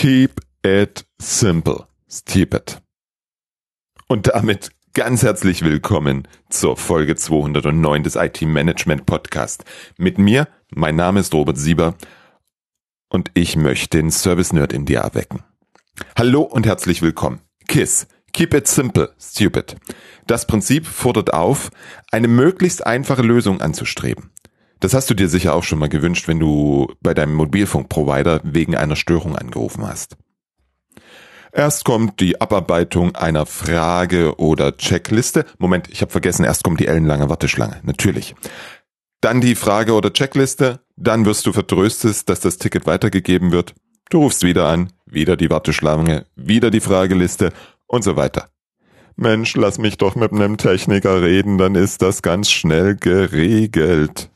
Keep it simple, stupid. Und damit ganz herzlich willkommen zur Folge 209 des IT Management Podcast. Mit mir, mein Name ist Robert Sieber und ich möchte den Service Nerd in dir erwecken. Hallo und herzlich willkommen. KISS. Keep it simple, stupid. Das Prinzip fordert auf, eine möglichst einfache Lösung anzustreben. Das hast du dir sicher auch schon mal gewünscht, wenn du bei deinem Mobilfunkprovider wegen einer Störung angerufen hast. Erst kommt die Abarbeitung einer Frage oder Checkliste. Moment, ich habe vergessen, erst kommt die ellenlange Warteschlange. Natürlich. Dann die Frage oder Checkliste. Dann wirst du vertröstet, dass das Ticket weitergegeben wird. Du rufst wieder an, wieder die Warteschlange, wieder die Frageliste und so weiter. Mensch, lass mich doch mit einem Techniker reden, dann ist das ganz schnell geregelt.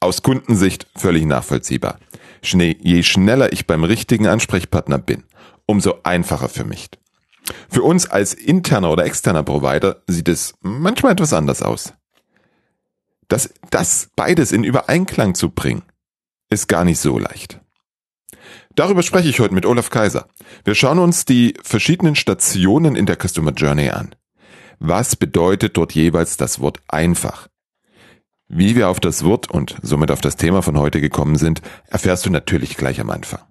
Aus Kundensicht völlig nachvollziehbar. Je schneller ich beim richtigen Ansprechpartner bin, umso einfacher für mich. Für uns als interner oder externer Provider sieht es manchmal etwas anders aus. Das, das beides in Übereinklang zu bringen, ist gar nicht so leicht. Darüber spreche ich heute mit Olaf Kaiser. Wir schauen uns die verschiedenen Stationen in der Customer Journey an. Was bedeutet dort jeweils das Wort einfach? Wie wir auf das Wort und somit auf das Thema von heute gekommen sind, erfährst du natürlich gleich am Anfang.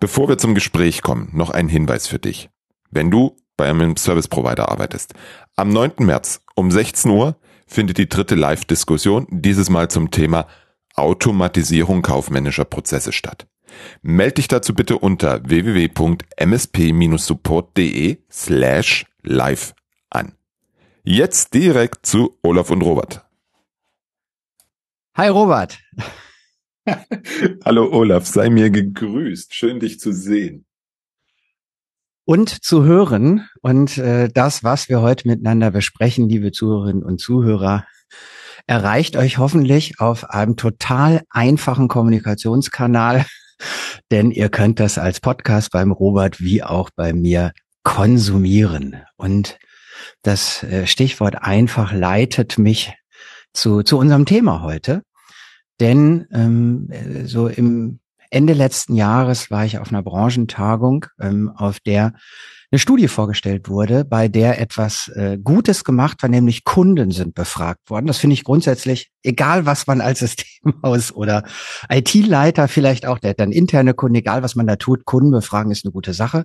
Bevor wir zum Gespräch kommen, noch ein Hinweis für dich. Wenn du bei einem Service Provider arbeitest, am 9. März um 16 Uhr findet die dritte Live-Diskussion, dieses Mal zum Thema Automatisierung kaufmännischer Prozesse statt. Meld dich dazu bitte unter www.msp-support.de slash live an. Jetzt direkt zu Olaf und Robert. Hi Robert. Hallo Olaf, sei mir gegrüßt. Schön dich zu sehen. Und zu hören. Und äh, das, was wir heute miteinander besprechen, liebe Zuhörerinnen und Zuhörer, erreicht euch hoffentlich auf einem total einfachen Kommunikationskanal. Denn ihr könnt das als Podcast beim Robert wie auch bei mir konsumieren. Und das äh, Stichwort einfach leitet mich zu, zu unserem Thema heute. Denn ähm, so im Ende letzten Jahres war ich auf einer Branchentagung, ähm, auf der eine Studie vorgestellt wurde, bei der etwas äh, Gutes gemacht war, nämlich Kunden sind befragt worden. Das finde ich grundsätzlich, egal was man als Systemhaus oder IT-Leiter vielleicht auch, der hat dann interne Kunden, egal was man da tut, Kunden befragen ist eine gute Sache.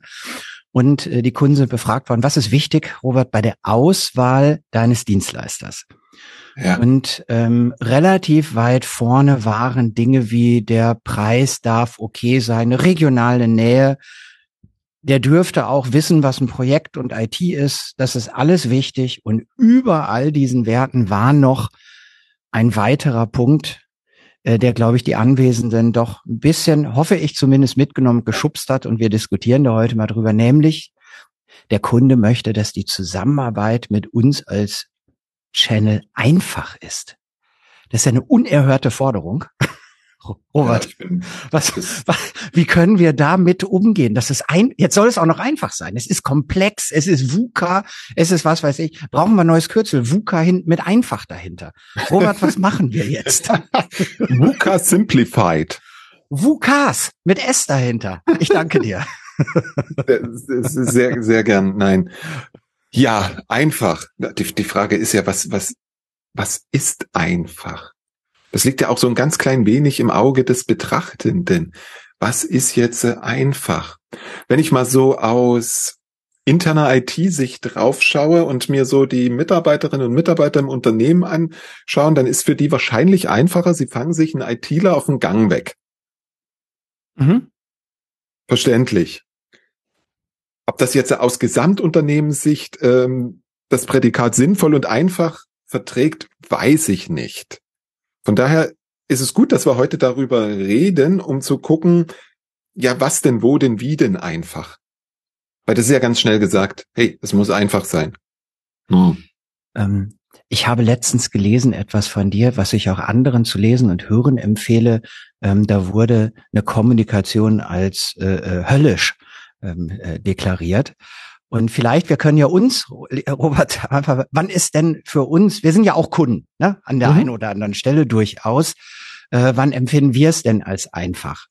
Und äh, die Kunden sind befragt worden. Was ist wichtig, Robert, bei der Auswahl deines Dienstleisters? Ja. Und ähm, relativ weit vorne waren Dinge wie der Preis darf okay sein, eine regionale Nähe. Der dürfte auch wissen, was ein Projekt und IT ist. Das ist alles wichtig. Und über all diesen Werten war noch ein weiterer Punkt, äh, der, glaube ich, die Anwesenden doch ein bisschen, hoffe ich zumindest mitgenommen, geschubst hat. Und wir diskutieren da heute mal drüber, nämlich der Kunde möchte, dass die Zusammenarbeit mit uns als Channel einfach ist. Das ist ja eine unerhörte Forderung. Robert, ja, was, was, wie können wir damit umgehen? Das ist ein, jetzt soll es auch noch einfach sein. Es ist komplex, es ist VUCA, es ist was weiß ich. Brauchen wir ein neues Kürzel? VUCA hin, mit einfach dahinter. Robert, was machen wir jetzt? VUCA Simplified. VUCAs mit S dahinter. Ich danke dir. sehr, sehr gern. Nein. Ja, einfach. Die, die Frage ist ja, was, was, was ist einfach? Das liegt ja auch so ein ganz klein wenig im Auge des Betrachtenden. Was ist jetzt einfach? Wenn ich mal so aus interner IT-Sicht draufschaue und mir so die Mitarbeiterinnen und Mitarbeiter im Unternehmen anschauen, dann ist für die wahrscheinlich einfacher, sie fangen sich einen ITler auf den Gang weg. Mhm. Verständlich. Ob das jetzt aus Gesamtunternehmenssicht ähm, das Prädikat sinnvoll und einfach verträgt, weiß ich nicht. Von daher ist es gut, dass wir heute darüber reden, um zu gucken, ja, was denn, wo denn, wie denn einfach. Weil das ist ja ganz schnell gesagt, hey, es muss einfach sein. Hm. Ähm, ich habe letztens gelesen etwas von dir, was ich auch anderen zu lesen und hören empfehle. Ähm, da wurde eine Kommunikation als äh, äh höllisch ähm, äh, deklariert. Und vielleicht, wir können ja uns, Robert, einfach, wann ist denn für uns, wir sind ja auch Kunden, ne, an der mhm. einen oder anderen Stelle durchaus, äh, wann empfinden wir es denn als einfach?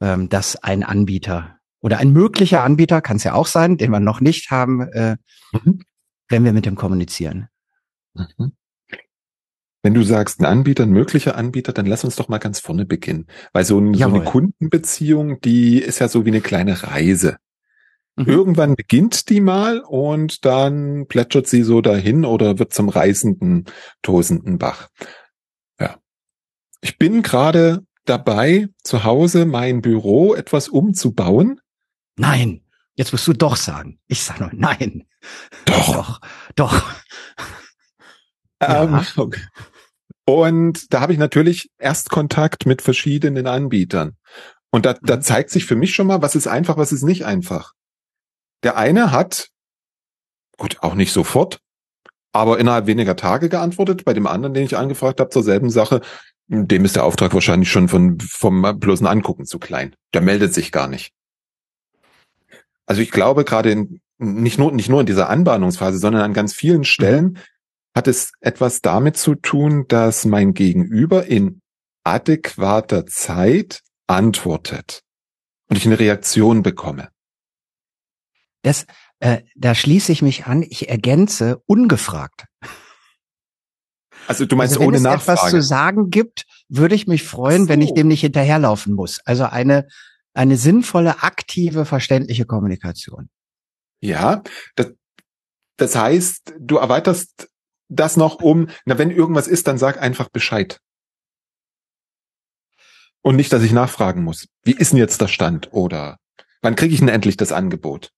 ähm, dass ein Anbieter oder ein möglicher Anbieter, kann es ja auch sein, den wir noch nicht haben, äh, mhm. wenn wir mit dem kommunizieren. Mhm. Wenn du sagst, ein Anbieter, ein möglicher Anbieter, dann lass uns doch mal ganz vorne beginnen. Weil so, ein, so eine Kundenbeziehung, die ist ja so wie eine kleine Reise. Mhm. Irgendwann beginnt die mal und dann plätschert sie so dahin oder wird zum reißenden, tosenden Bach. Ja. Ich bin gerade dabei, zu Hause mein Büro etwas umzubauen. Nein, jetzt musst du doch sagen. Ich sage nur nein. Doch. Doch. Doch. Ähm, okay. Und da habe ich natürlich Erstkontakt mit verschiedenen Anbietern. Und da, da mhm. zeigt sich für mich schon mal, was ist einfach, was ist nicht einfach. Der eine hat, gut, auch nicht sofort, aber innerhalb weniger Tage geantwortet. Bei dem anderen, den ich angefragt habe zur selben Sache, dem ist der Auftrag wahrscheinlich schon von, vom bloßen Angucken zu klein. Der meldet sich gar nicht. Also ich glaube, gerade in, nicht nur, nicht nur in dieser Anbahnungsphase, sondern an ganz vielen Stellen hat es etwas damit zu tun, dass mein Gegenüber in adäquater Zeit antwortet und ich eine Reaktion bekomme. Das, äh, da schließe ich mich an. Ich ergänze ungefragt. Also du meinst also, ohne Nachfrage. Wenn es etwas zu sagen gibt, würde ich mich freuen, so. wenn ich dem nicht hinterherlaufen muss. Also eine eine sinnvolle, aktive, verständliche Kommunikation. Ja, das, das heißt, du erweiterst das noch um, na, wenn irgendwas ist, dann sag einfach Bescheid. Und nicht, dass ich nachfragen muss. Wie ist denn jetzt der Stand? Oder wann kriege ich denn endlich das Angebot?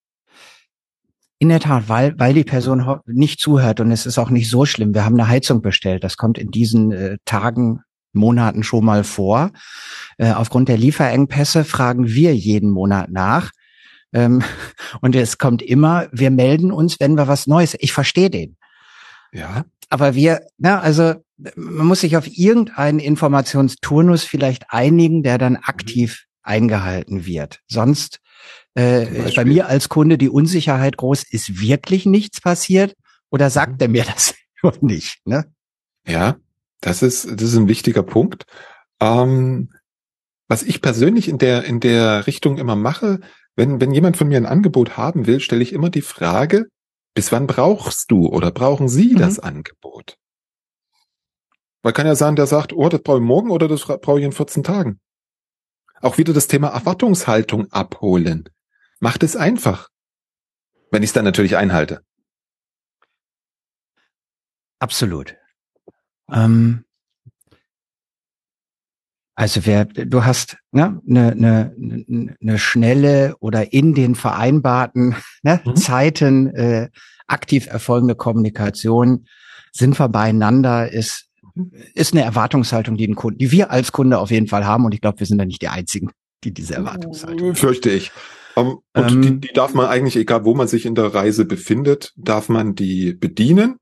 In der Tat, weil, weil die Person nicht zuhört und es ist auch nicht so schlimm. Wir haben eine Heizung bestellt. Das kommt in diesen äh, Tagen, Monaten schon mal vor. Äh, aufgrund der Lieferengpässe fragen wir jeden Monat nach. Ähm, und es kommt immer, wir melden uns, wenn wir was Neues. Ich verstehe den. Ja. Aber wir, na, also man muss sich auf irgendeinen Informationsturnus vielleicht einigen, der dann aktiv eingehalten wird. Sonst äh, bei mir als Kunde die Unsicherheit groß, ist wirklich nichts passiert oder sagt mhm. er mir das nicht? Ne? Ja, das ist, das ist ein wichtiger Punkt. Ähm, was ich persönlich in der, in der Richtung immer mache, wenn, wenn jemand von mir ein Angebot haben will, stelle ich immer die Frage, bis wann brauchst du oder brauchen Sie mhm. das Angebot? Weil kann ja sein, der sagt, oh, das brauche ich morgen oder das brauche ich in 14 Tagen. Auch wieder das Thema Erwartungshaltung abholen. Macht es einfach. Wenn ich es dann natürlich einhalte. Absolut. Ähm, also wer, du hast ne, eine, eine, eine schnelle oder in den vereinbarten ne, mhm. Zeiten äh, aktiv erfolgende Kommunikation, sind wir beieinander, ist ist eine Erwartungshaltung, die, ein Kunde, die wir als Kunde auf jeden Fall haben. Und ich glaube, wir sind da nicht die Einzigen, die diese Erwartungshaltung. Fürchte ich. Um, ähm, und ähm, die, die darf man eigentlich, egal wo man sich in der Reise befindet, darf man die bedienen.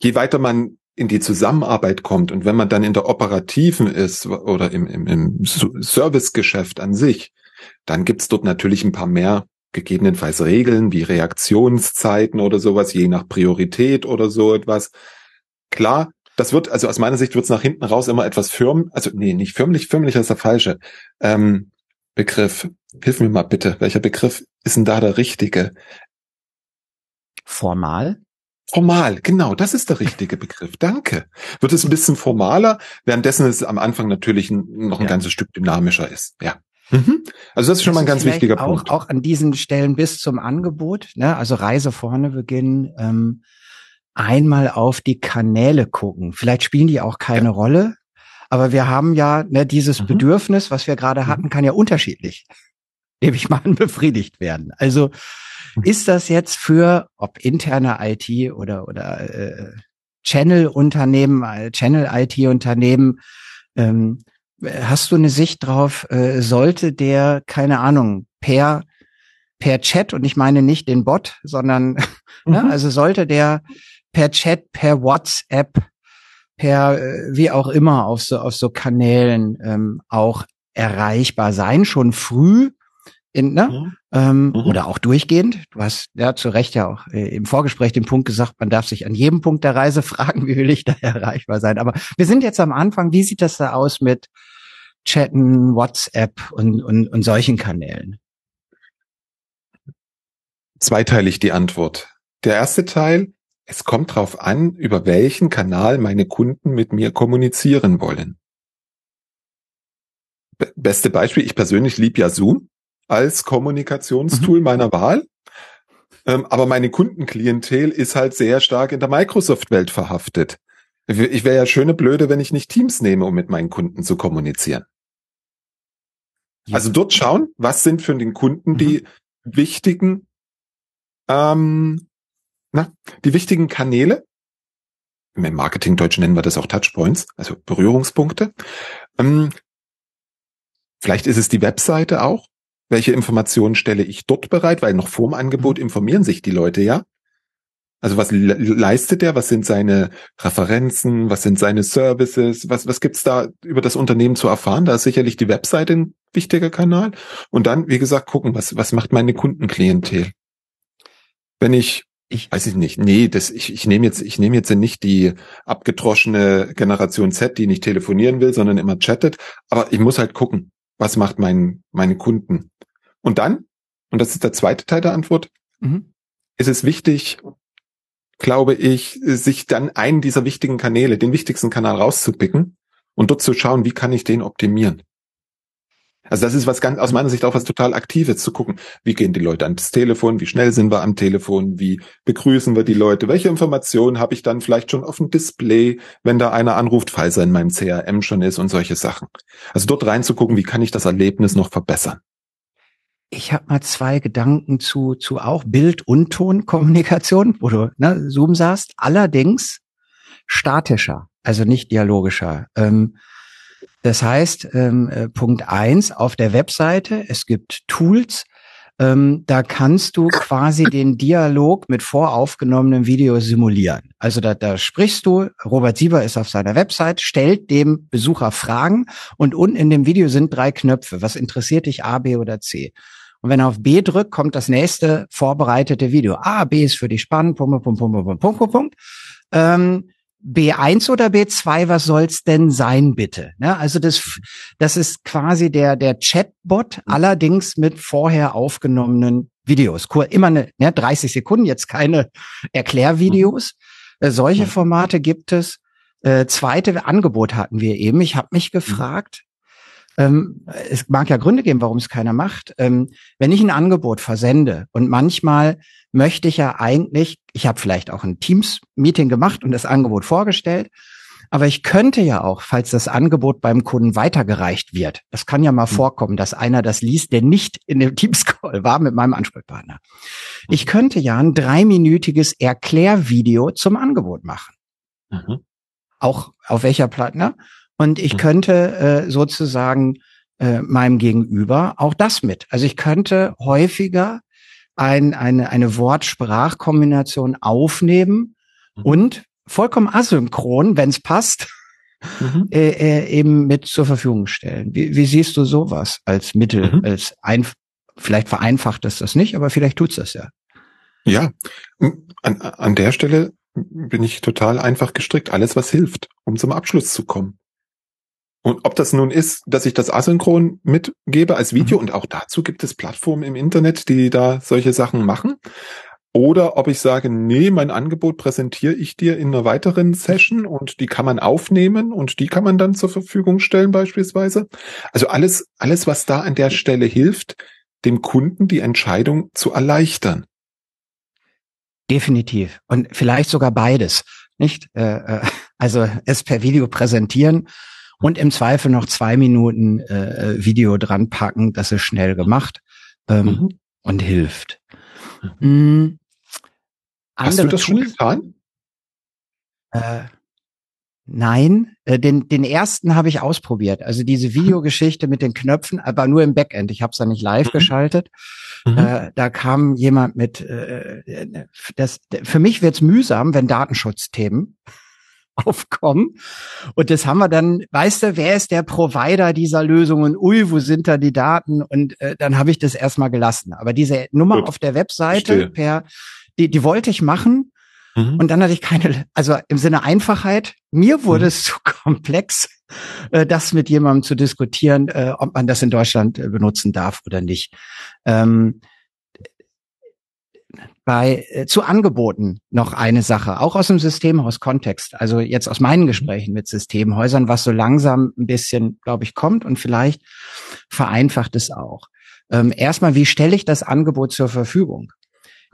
Je weiter man in die Zusammenarbeit kommt und wenn man dann in der operativen ist oder im, im, im Servicegeschäft an sich, dann gibt's dort natürlich ein paar mehr gegebenenfalls Regeln wie Reaktionszeiten oder sowas, je nach Priorität oder so etwas. Klar, das wird, also aus meiner Sicht wird's nach hinten raus immer etwas firm, also nee, nicht firmlich, firmlich ist der falsche ähm, Begriff. Hilf mir mal bitte, welcher Begriff ist denn da der richtige? Formal? Formal, genau, das ist der richtige Begriff. Danke. Wird es ein bisschen formaler, währenddessen es am Anfang natürlich noch ein ja. ganzes Stück dynamischer ist. Ja. Mhm. Also das ist schon das mal ein ganz wichtiger auch, Punkt. Auch an diesen Stellen bis zum Angebot, ne? also Reise vorne beginnen, ähm, einmal auf die Kanäle gucken. Vielleicht spielen die auch keine ja. Rolle, aber wir haben ja ne, dieses mhm. Bedürfnis, was wir gerade mhm. hatten, kann ja unterschiedlich, nehme ich mal an, befriedigt werden. Also ist das jetzt für, ob interne IT oder, oder äh, Channel-Unternehmen, äh, Channel-IT-Unternehmen, ähm, hast du eine Sicht drauf, äh, sollte der, keine Ahnung, per, per Chat, und ich meine nicht den Bot, sondern, ne, mhm. ne, also sollte der per Chat, per WhatsApp, per äh, wie auch immer auf so, auf so Kanälen ähm, auch erreichbar sein, schon früh in, ne? Mhm. Ähm, mhm. Oder auch durchgehend. Du hast ja zu Recht ja auch äh, im Vorgespräch den Punkt gesagt, man darf sich an jedem Punkt der Reise fragen, wie will ich da erreichbar sein. Aber wir sind jetzt am Anfang. Wie sieht das da aus mit Chatten, WhatsApp und, und, und solchen Kanälen? Zweiteilig die Antwort. Der erste Teil, es kommt drauf an, über welchen Kanal meine Kunden mit mir kommunizieren wollen. Beste Beispiel, ich persönlich liebe ja Zoom als Kommunikationstool mhm. meiner Wahl. Ähm, aber meine Kundenklientel ist halt sehr stark in der Microsoft-Welt verhaftet. Ich wäre ja schöne Blöde, wenn ich nicht Teams nehme, um mit meinen Kunden zu kommunizieren. Ja. Also dort schauen, was sind für den Kunden mhm. die wichtigen, ähm, na, die wichtigen Kanäle. Im Marketingdeutsch nennen wir das auch Touchpoints, also Berührungspunkte. Ähm, vielleicht ist es die Webseite auch. Welche Informationen stelle ich dort bereit? Weil noch vorm Angebot mhm. informieren sich die Leute ja. Also was le leistet er? Was sind seine Referenzen? Was sind seine Services? Was, was gibt's da über das Unternehmen zu erfahren? Da ist sicherlich die Webseite ein wichtiger Kanal. Und dann, wie gesagt, gucken, was, was macht meine Kundenklientel? Wenn ich, ich weiß ich nicht, nee, das, ich, ich nehme jetzt, ich nehme jetzt nicht die abgedroschene Generation Z, die nicht telefonieren will, sondern immer chattet. Aber ich muss halt gucken, was macht mein, meine Kunden? Und dann, und das ist der zweite Teil der Antwort, mhm. ist es wichtig, glaube ich, sich dann einen dieser wichtigen Kanäle, den wichtigsten Kanal rauszupicken und dort zu schauen, wie kann ich den optimieren. Also das ist was ganz aus meiner Sicht auch was total Aktives zu gucken. Wie gehen die Leute ans Telefon? Wie schnell sind wir am Telefon? Wie begrüßen wir die Leute? Welche Informationen habe ich dann vielleicht schon auf dem Display, wenn da einer anruft, falls er in meinem CRM schon ist und solche Sachen. Also dort reinzugucken, wie kann ich das Erlebnis noch verbessern? Ich habe mal zwei Gedanken zu, zu auch Bild- und Tonkommunikation, wo du ne, Zoom sagst, allerdings statischer, also nicht dialogischer. Ähm, das heißt, ähm, äh, Punkt eins auf der Webseite, es gibt Tools, ähm, da kannst du quasi den Dialog mit voraufgenommenem Video simulieren. Also da, da sprichst du, Robert Sieber ist auf seiner Website, stellt dem Besucher Fragen und unten in dem Video sind drei Knöpfe. Was interessiert dich, A, B oder C? Und wenn er auf B drückt, kommt das nächste vorbereitete Video. Ah, B ist für dich spannend, Punkt, Punkt, Punkt, Punkt, Punkt, Punkt, Punkt. Ähm, B1 oder B2, was soll's denn sein, bitte? Ja, also das, das ist quasi der, der Chatbot, allerdings mit vorher aufgenommenen Videos. Immer eine, ja, 30 Sekunden, jetzt keine Erklärvideos. Äh, solche Formate gibt es. Äh, zweite Angebot hatten wir eben. Ich habe mich gefragt, ähm, es mag ja Gründe geben, warum es keiner macht. Ähm, wenn ich ein Angebot versende und manchmal möchte ich ja eigentlich, ich habe vielleicht auch ein Teams-Meeting gemacht und das Angebot vorgestellt, aber ich könnte ja auch, falls das Angebot beim Kunden weitergereicht wird, das kann ja mal mhm. vorkommen, dass einer das liest, der nicht in dem Teams-Call war mit meinem Ansprechpartner. Ich mhm. könnte ja ein dreiminütiges Erklärvideo zum Angebot machen. Mhm. Auch auf welcher Plattform? Und ich mhm. könnte äh, sozusagen äh, meinem Gegenüber auch das mit. Also ich könnte häufiger ein, eine, eine Wort-Sprach-Kombination aufnehmen mhm. und vollkommen asynchron, wenn es passt, mhm. äh, äh, eben mit zur Verfügung stellen. Wie, wie siehst du sowas als Mittel, mhm. als ein, vielleicht vereinfacht es das nicht, aber vielleicht tut's das ja. Ja, an, an der Stelle bin ich total einfach gestrickt. Alles, was hilft, um zum Abschluss zu kommen. Und ob das nun ist, dass ich das asynchron mitgebe als Video, mhm. und auch dazu gibt es Plattformen im Internet, die da solche Sachen machen, oder ob ich sage, nee, mein Angebot präsentiere ich dir in einer weiteren Session und die kann man aufnehmen und die kann man dann zur Verfügung stellen beispielsweise. Also alles, alles, was da an der Stelle hilft, dem Kunden die Entscheidung zu erleichtern. Definitiv. Und vielleicht sogar beides, nicht? Äh, äh, also es per Video präsentieren und im Zweifel noch zwei Minuten äh, Video dran packen. Das ist schnell gemacht ähm, mhm. und hilft. Mhm. Hast du das schon getan? Äh, nein, äh, den, den ersten habe ich ausprobiert. Also diese mhm. Videogeschichte mit den Knöpfen, aber nur im Backend. Ich habe es da nicht live mhm. geschaltet. Mhm. Äh, da kam jemand mit, äh, das, für mich wird's mühsam, wenn Datenschutzthemen aufkommen. Und das haben wir dann, weißt du, wer ist der Provider dieser Lösungen? Ui, wo sind da die Daten? Und äh, dann habe ich das erstmal gelassen. Aber diese Nummer Gut. auf der Webseite per, die, die wollte ich machen. Mhm. Und dann hatte ich keine, also im Sinne Einfachheit, mir wurde mhm. es zu komplex. äh, das mit jemandem zu diskutieren, äh, ob man das in Deutschland äh, benutzen darf oder nicht. Ähm, bei äh, zu Angeboten noch eine Sache, auch aus dem Systemhaus-Kontext, also jetzt aus meinen Gesprächen mit Systemhäusern, was so langsam ein bisschen, glaube ich, kommt und vielleicht vereinfacht es auch. Ähm, erstmal, wie stelle ich das Angebot zur Verfügung?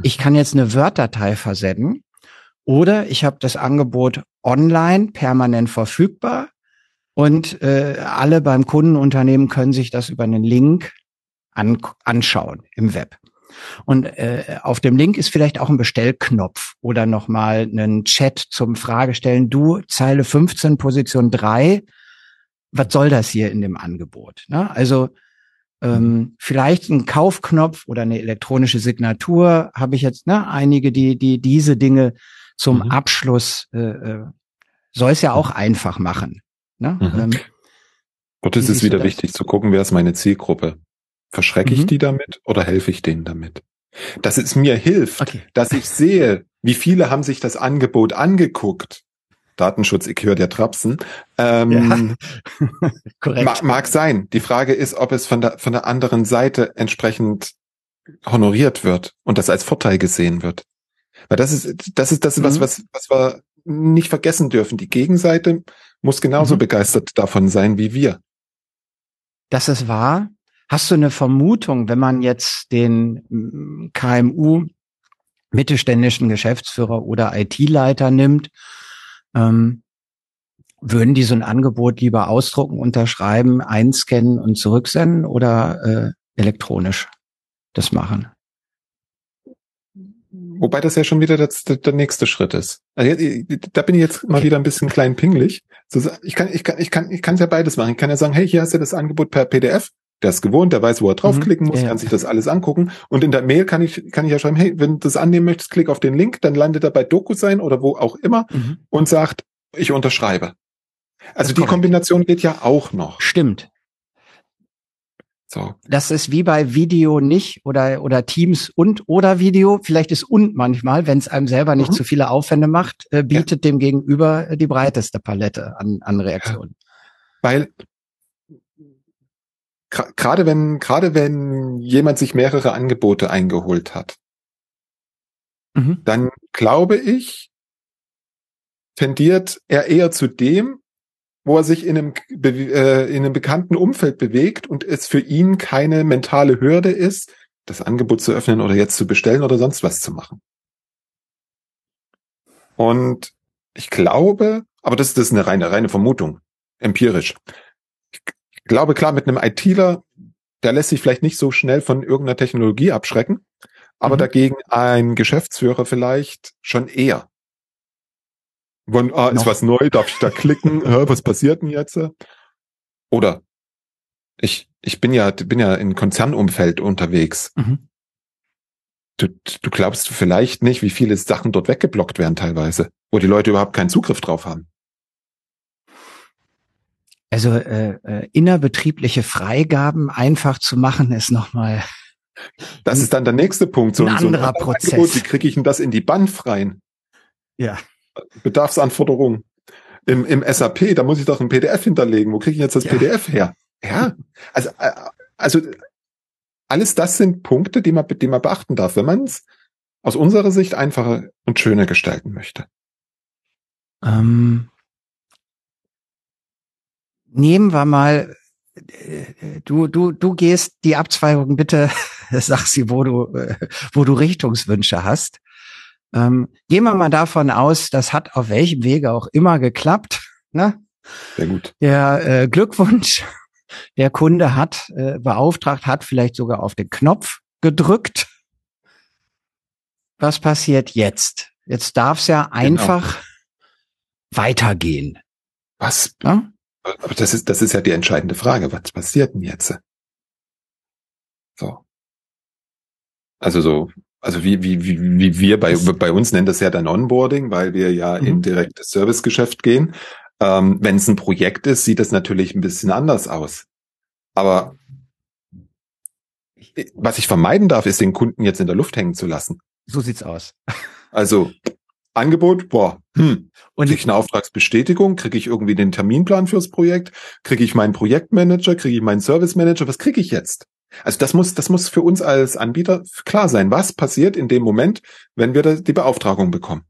Ich kann jetzt eine Word-Datei versenden oder ich habe das Angebot online permanent verfügbar und äh, alle beim Kundenunternehmen können sich das über einen Link an, anschauen im Web. Und äh, auf dem Link ist vielleicht auch ein Bestellknopf oder nochmal einen Chat zum Fragestellen. Du, Zeile 15, Position 3, was soll das hier in dem Angebot? Ne? Also ähm, vielleicht ein Kaufknopf oder eine elektronische Signatur habe ich jetzt, ne, einige, die, die diese Dinge zum mhm. Abschluss äh, äh, soll es ja auch einfach machen. Ne? Mhm. Ähm, Dort ist es wieder wichtig zu gucken, wer ist meine Zielgruppe. Verschrecke ich mhm. die damit oder helfe ich denen damit? Dass es mir hilft, okay. dass ich sehe, wie viele haben sich das Angebot angeguckt. Datenschutz, ich höre der Trapsen. Ähm, ja. Korrekt. Mag, mag sein. Die Frage ist, ob es von der, von der anderen Seite entsprechend honoriert wird und das als Vorteil gesehen wird. Weil das ist, das ist das, mhm. was, was, was wir nicht vergessen dürfen. Die Gegenseite muss genauso mhm. begeistert davon sein wie wir. Das ist wahr. Hast du eine Vermutung, wenn man jetzt den mm, KMU mittelständischen Geschäftsführer oder IT-Leiter nimmt, ähm, würden die so ein Angebot lieber ausdrucken, unterschreiben, einscannen und zurücksenden oder äh, elektronisch das machen? Wobei das ja schon wieder das, der nächste Schritt ist. Also da bin ich jetzt mal wieder ein bisschen klein pingelig. Ich kann, ich kann, ich kann, ich kann ja beides machen. Ich kann ja sagen, hey, hier hast du das Angebot per PDF der ist gewohnt, der weiß, wo er draufklicken mhm, muss, ja. kann sich das alles angucken. Und in der Mail kann ich, kann ich ja schreiben, hey, wenn du das annehmen möchtest, klick auf den Link, dann landet er bei DocuSign oder wo auch immer mhm. und sagt, ich unterschreibe. Also die Kombination geht ja auch noch. Stimmt. So. Das ist wie bei Video nicht oder, oder Teams und oder Video. Vielleicht ist und manchmal, wenn es einem selber nicht mhm. zu viele Aufwände macht, äh, bietet ja. dem Gegenüber die breiteste Palette an, an Reaktionen. Weil gerade wenn, gerade wenn jemand sich mehrere Angebote eingeholt hat, mhm. dann glaube ich, tendiert er eher zu dem, wo er sich in einem, äh, in einem bekannten Umfeld bewegt und es für ihn keine mentale Hürde ist, das Angebot zu öffnen oder jetzt zu bestellen oder sonst was zu machen. Und ich glaube, aber das, das ist eine reine, reine Vermutung, empirisch glaube, klar, mit einem ITler, der lässt sich vielleicht nicht so schnell von irgendeiner Technologie abschrecken, aber mhm. dagegen ein Geschäftsführer vielleicht schon eher. Von, ah, ist was neu, darf ich da klicken? Was passiert denn jetzt? Oder ich, ich bin ja, bin ja in Konzernumfeld unterwegs. Mhm. Du, du glaubst vielleicht nicht, wie viele Sachen dort weggeblockt werden teilweise, wo die Leute überhaupt keinen Zugriff drauf haben. Also äh, äh, innerbetriebliche Freigaben einfach zu machen, ist nochmal. Das ist dann der nächste Punkt. So ein anderer so ein Prozess. Angebot, wie kriege ich denn das in die Band rein? Ja. Bedarfsanforderungen. Im, Im SAP, da muss ich doch ein PDF hinterlegen. Wo kriege ich jetzt das ja. PDF her? Ja. Also, äh, also alles das sind Punkte, die man, die man beachten darf, wenn man es aus unserer Sicht einfacher und schöner gestalten möchte. Ähm, nehmen wir mal, äh, du, du, du gehst die Abzweigung bitte, sag sie, wo du, äh, wo du Richtungswünsche hast. Ähm, gehen wir mal davon aus, das hat auf welchem Wege auch immer geklappt. Ne? Sehr gut. Der äh, Glückwunsch, der Kunde hat äh, beauftragt, hat vielleicht sogar auf den Knopf gedrückt. Was passiert jetzt? Jetzt darf es ja genau. einfach weitergehen. Was? Ja? Aber das ist, das ist ja die entscheidende Frage. Was passiert denn jetzt? So. Also so, also wie, wie, wie, wie wir bei, bei uns nennen das ja dann Onboarding, weil wir ja mhm. in direktes Servicegeschäft gehen. Ähm, Wenn es ein Projekt ist, sieht das natürlich ein bisschen anders aus. Aber was ich vermeiden darf, ist den Kunden jetzt in der Luft hängen zu lassen. So sieht's aus. Also Angebot, boah, hm. Und kriege ich eine Auftragsbestätigung, kriege ich irgendwie den Terminplan fürs Projekt, kriege ich meinen Projektmanager, kriege ich meinen Service Manager, was kriege ich jetzt? Also das muss, das muss für uns als Anbieter klar sein. Was passiert in dem Moment, wenn wir die Beauftragung bekommen?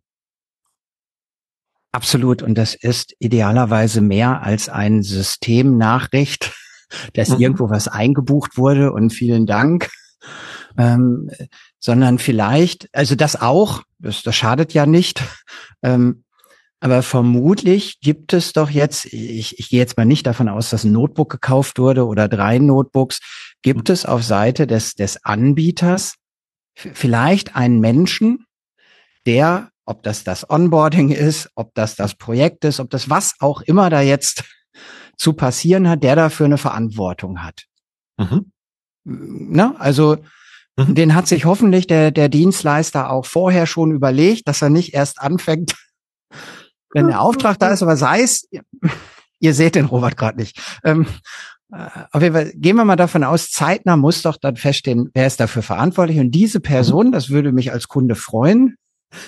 Absolut. Und das ist idealerweise mehr als ein Systemnachricht, dass mhm. irgendwo was eingebucht wurde und vielen Dank. Ähm, sondern vielleicht, also das auch, das, das schadet ja nicht, ähm, aber vermutlich gibt es doch jetzt, ich, ich gehe jetzt mal nicht davon aus, dass ein Notebook gekauft wurde oder drei Notebooks, gibt mhm. es auf Seite des, des Anbieters vielleicht einen Menschen, der, ob das das Onboarding ist, ob das das Projekt ist, ob das was auch immer da jetzt zu passieren hat, der dafür eine Verantwortung hat. Mhm. Na, also mhm. den hat sich hoffentlich der, der Dienstleister auch vorher schon überlegt, dass er nicht erst anfängt, wenn der Auftrag da ist, aber sei es, ihr seht den Robert gerade nicht. Ähm, äh, auf jeden Fall gehen wir mal davon aus, zeitnah muss doch dann feststehen, wer ist dafür verantwortlich. Und diese Person, mhm. das würde mich als Kunde freuen,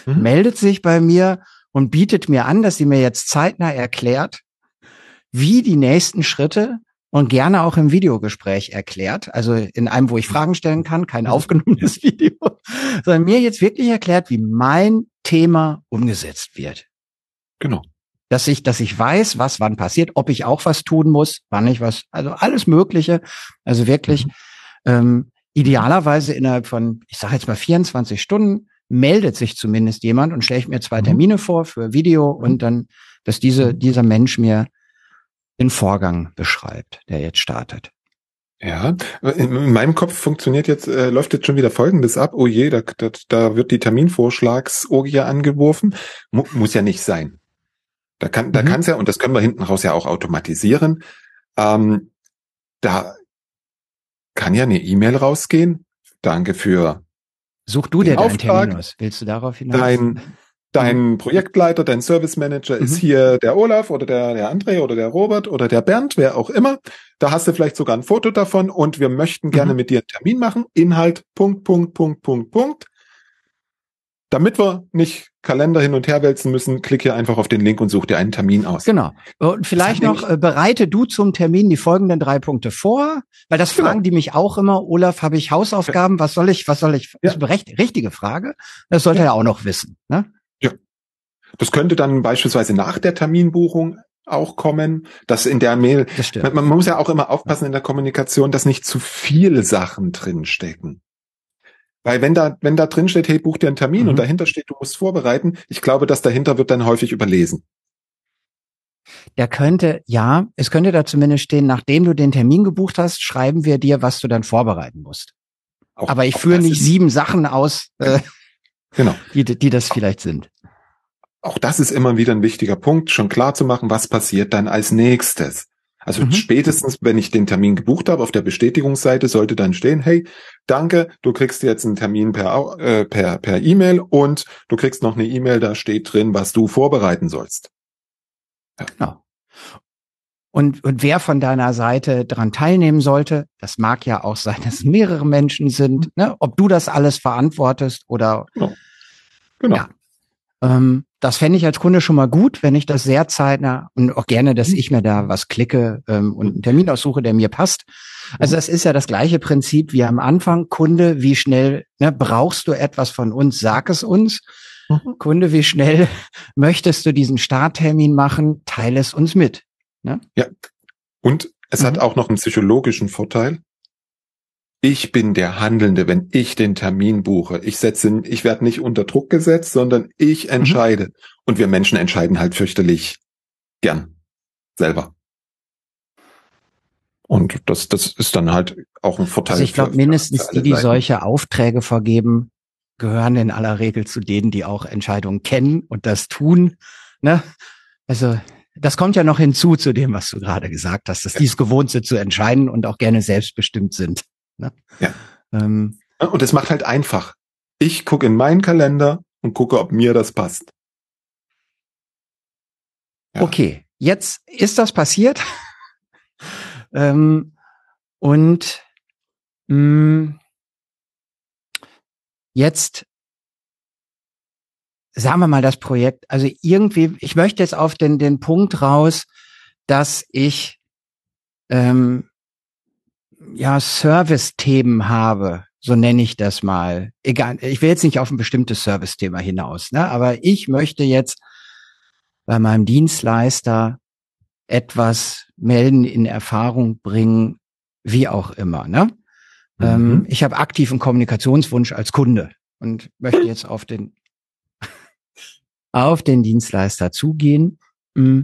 mhm. meldet sich bei mir und bietet mir an, dass sie mir jetzt zeitnah erklärt, wie die nächsten Schritte und gerne auch im Videogespräch erklärt, also in einem, wo ich Fragen stellen kann, kein mhm. aufgenommenes Video, sondern mir jetzt wirklich erklärt, wie mein Thema umgesetzt wird. Genau. Dass ich, dass ich weiß, was wann passiert, ob ich auch was tun muss, wann ich was, also alles Mögliche. Also wirklich mhm. ähm, idealerweise innerhalb von, ich sage jetzt mal 24 Stunden, meldet sich zumindest jemand und schlägt mir zwei mhm. Termine vor für Video mhm. und dann, dass diese, mhm. dieser Mensch mir den Vorgang beschreibt, der jetzt startet. Ja, in meinem Kopf funktioniert jetzt, äh, läuft jetzt schon wieder Folgendes ab. Oh je, da, da, da wird die Terminvorschlagsorgie angeworfen. Mu muss ja nicht sein. Da kann, mhm. da kann's ja, und das können wir hinten raus ja auch automatisieren. Ähm, da kann ja eine E-Mail rausgehen. Danke für. Such du dir deinen Termin aus. Willst du darauf hinaus? Dein, dein. Projektleiter, dein Service Manager mhm. ist hier der Olaf oder der, der André oder der Robert oder der Bernd, wer auch immer. Da hast du vielleicht sogar ein Foto davon und wir möchten gerne mhm. mit dir einen Termin machen. Inhalt, Punkt, Punkt, Punkt, Punkt, Punkt. Damit wir nicht Kalender hin und her wälzen müssen, klick hier einfach auf den Link und such dir einen Termin aus. Genau. Und vielleicht noch, äh, bereite du zum Termin die folgenden drei Punkte vor, weil das genau. fragen die mich auch immer. Olaf, habe ich Hausaufgaben? Was soll ich, was soll ich? Ja. Das ist eine richtige Frage. Das sollte ja. er auch noch wissen. Ne? Das könnte dann beispielsweise nach der Terminbuchung auch kommen, dass in der Mail, man, man, muss ja auch immer aufpassen in der Kommunikation, dass nicht zu viele Sachen drinstecken. Weil wenn da, wenn da drin steht, hey, buch dir einen Termin mhm. und dahinter steht, du musst vorbereiten, ich glaube, das dahinter wird dann häufig überlesen. Der könnte, ja, es könnte da zumindest stehen, nachdem du den Termin gebucht hast, schreiben wir dir, was du dann vorbereiten musst. Auch, Aber ich führe nicht sieben Sachen aus, äh, genau. die, die das vielleicht sind. Auch das ist immer wieder ein wichtiger Punkt, schon klar zu machen, was passiert dann als nächstes. Also mhm. spätestens, wenn ich den Termin gebucht habe, auf der Bestätigungsseite sollte dann stehen, hey, danke, du kriegst jetzt einen Termin per äh, per per E-Mail und du kriegst noch eine E-Mail, da steht drin, was du vorbereiten sollst. Ja. Genau. Und, und wer von deiner Seite daran teilnehmen sollte, das mag ja auch sein, dass mehrere Menschen sind, ne? ob du das alles verantwortest oder genau. genau. Ja. Ähm, das fände ich als Kunde schon mal gut, wenn ich das sehr zeitnah und auch gerne, dass ich mir da was klicke ähm, und einen Termin aussuche, der mir passt. Also das ist ja das gleiche Prinzip wie am Anfang. Kunde, wie schnell ne, brauchst du etwas von uns? Sag es uns. Mhm. Kunde, wie schnell möchtest du diesen Starttermin machen? Teile es uns mit. Ne? Ja. Und es mhm. hat auch noch einen psychologischen Vorteil. Ich bin der Handelnde, wenn ich den Termin buche. Ich setze, ich werde nicht unter Druck gesetzt, sondern ich mhm. entscheide. Mhm. Und wir Menschen entscheiden halt fürchterlich gern selber. Und das, das ist dann halt auch ein Vorteil. Also ich glaube, mindestens die, die solche Aufträge vergeben, gehören in aller Regel zu denen, die auch Entscheidungen kennen und das tun. Ne? Also das kommt ja noch hinzu zu dem, was du gerade gesagt hast, dass ja. die es gewohnt sind zu entscheiden und auch gerne selbstbestimmt sind. Ne? Ja. Ähm, und es macht halt einfach. Ich gucke in meinen Kalender und gucke, ob mir das passt. Ja. Okay, jetzt ist das passiert. ähm, und mh, mm, jetzt sagen wir mal das Projekt, also irgendwie, ich möchte jetzt auf den, den Punkt raus, dass ich ähm, ja Service-Themen habe, so nenne ich das mal. Egal, ich will jetzt nicht auf ein bestimmtes Service-Thema hinaus, ne? aber ich möchte jetzt bei meinem Dienstleister etwas melden, in Erfahrung bringen, wie auch immer. Ne? Mhm. Ähm, ich habe aktiven Kommunikationswunsch als Kunde und möchte jetzt auf den auf den Dienstleister zugehen. Mm.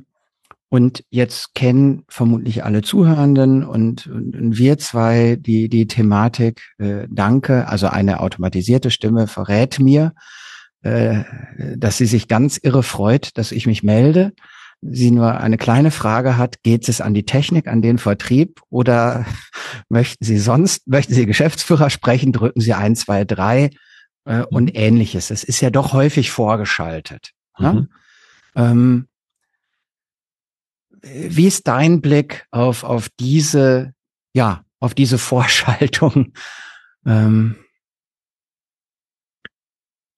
Und jetzt kennen vermutlich alle Zuhörenden und, und wir zwei die, die Thematik äh, Danke, also eine automatisierte Stimme verrät mir, äh, dass sie sich ganz irre freut, dass ich mich melde. Sie nur eine kleine Frage hat, geht es an die Technik, an den Vertrieb oder möchten Sie sonst, möchten Sie Geschäftsführer sprechen, drücken Sie ein, zwei, drei äh, und mhm. ähnliches. Es ist ja doch häufig vorgeschaltet. Ne? Mhm. Ähm, wie ist dein Blick auf, auf diese, ja, auf diese Vorschaltung? Ähm,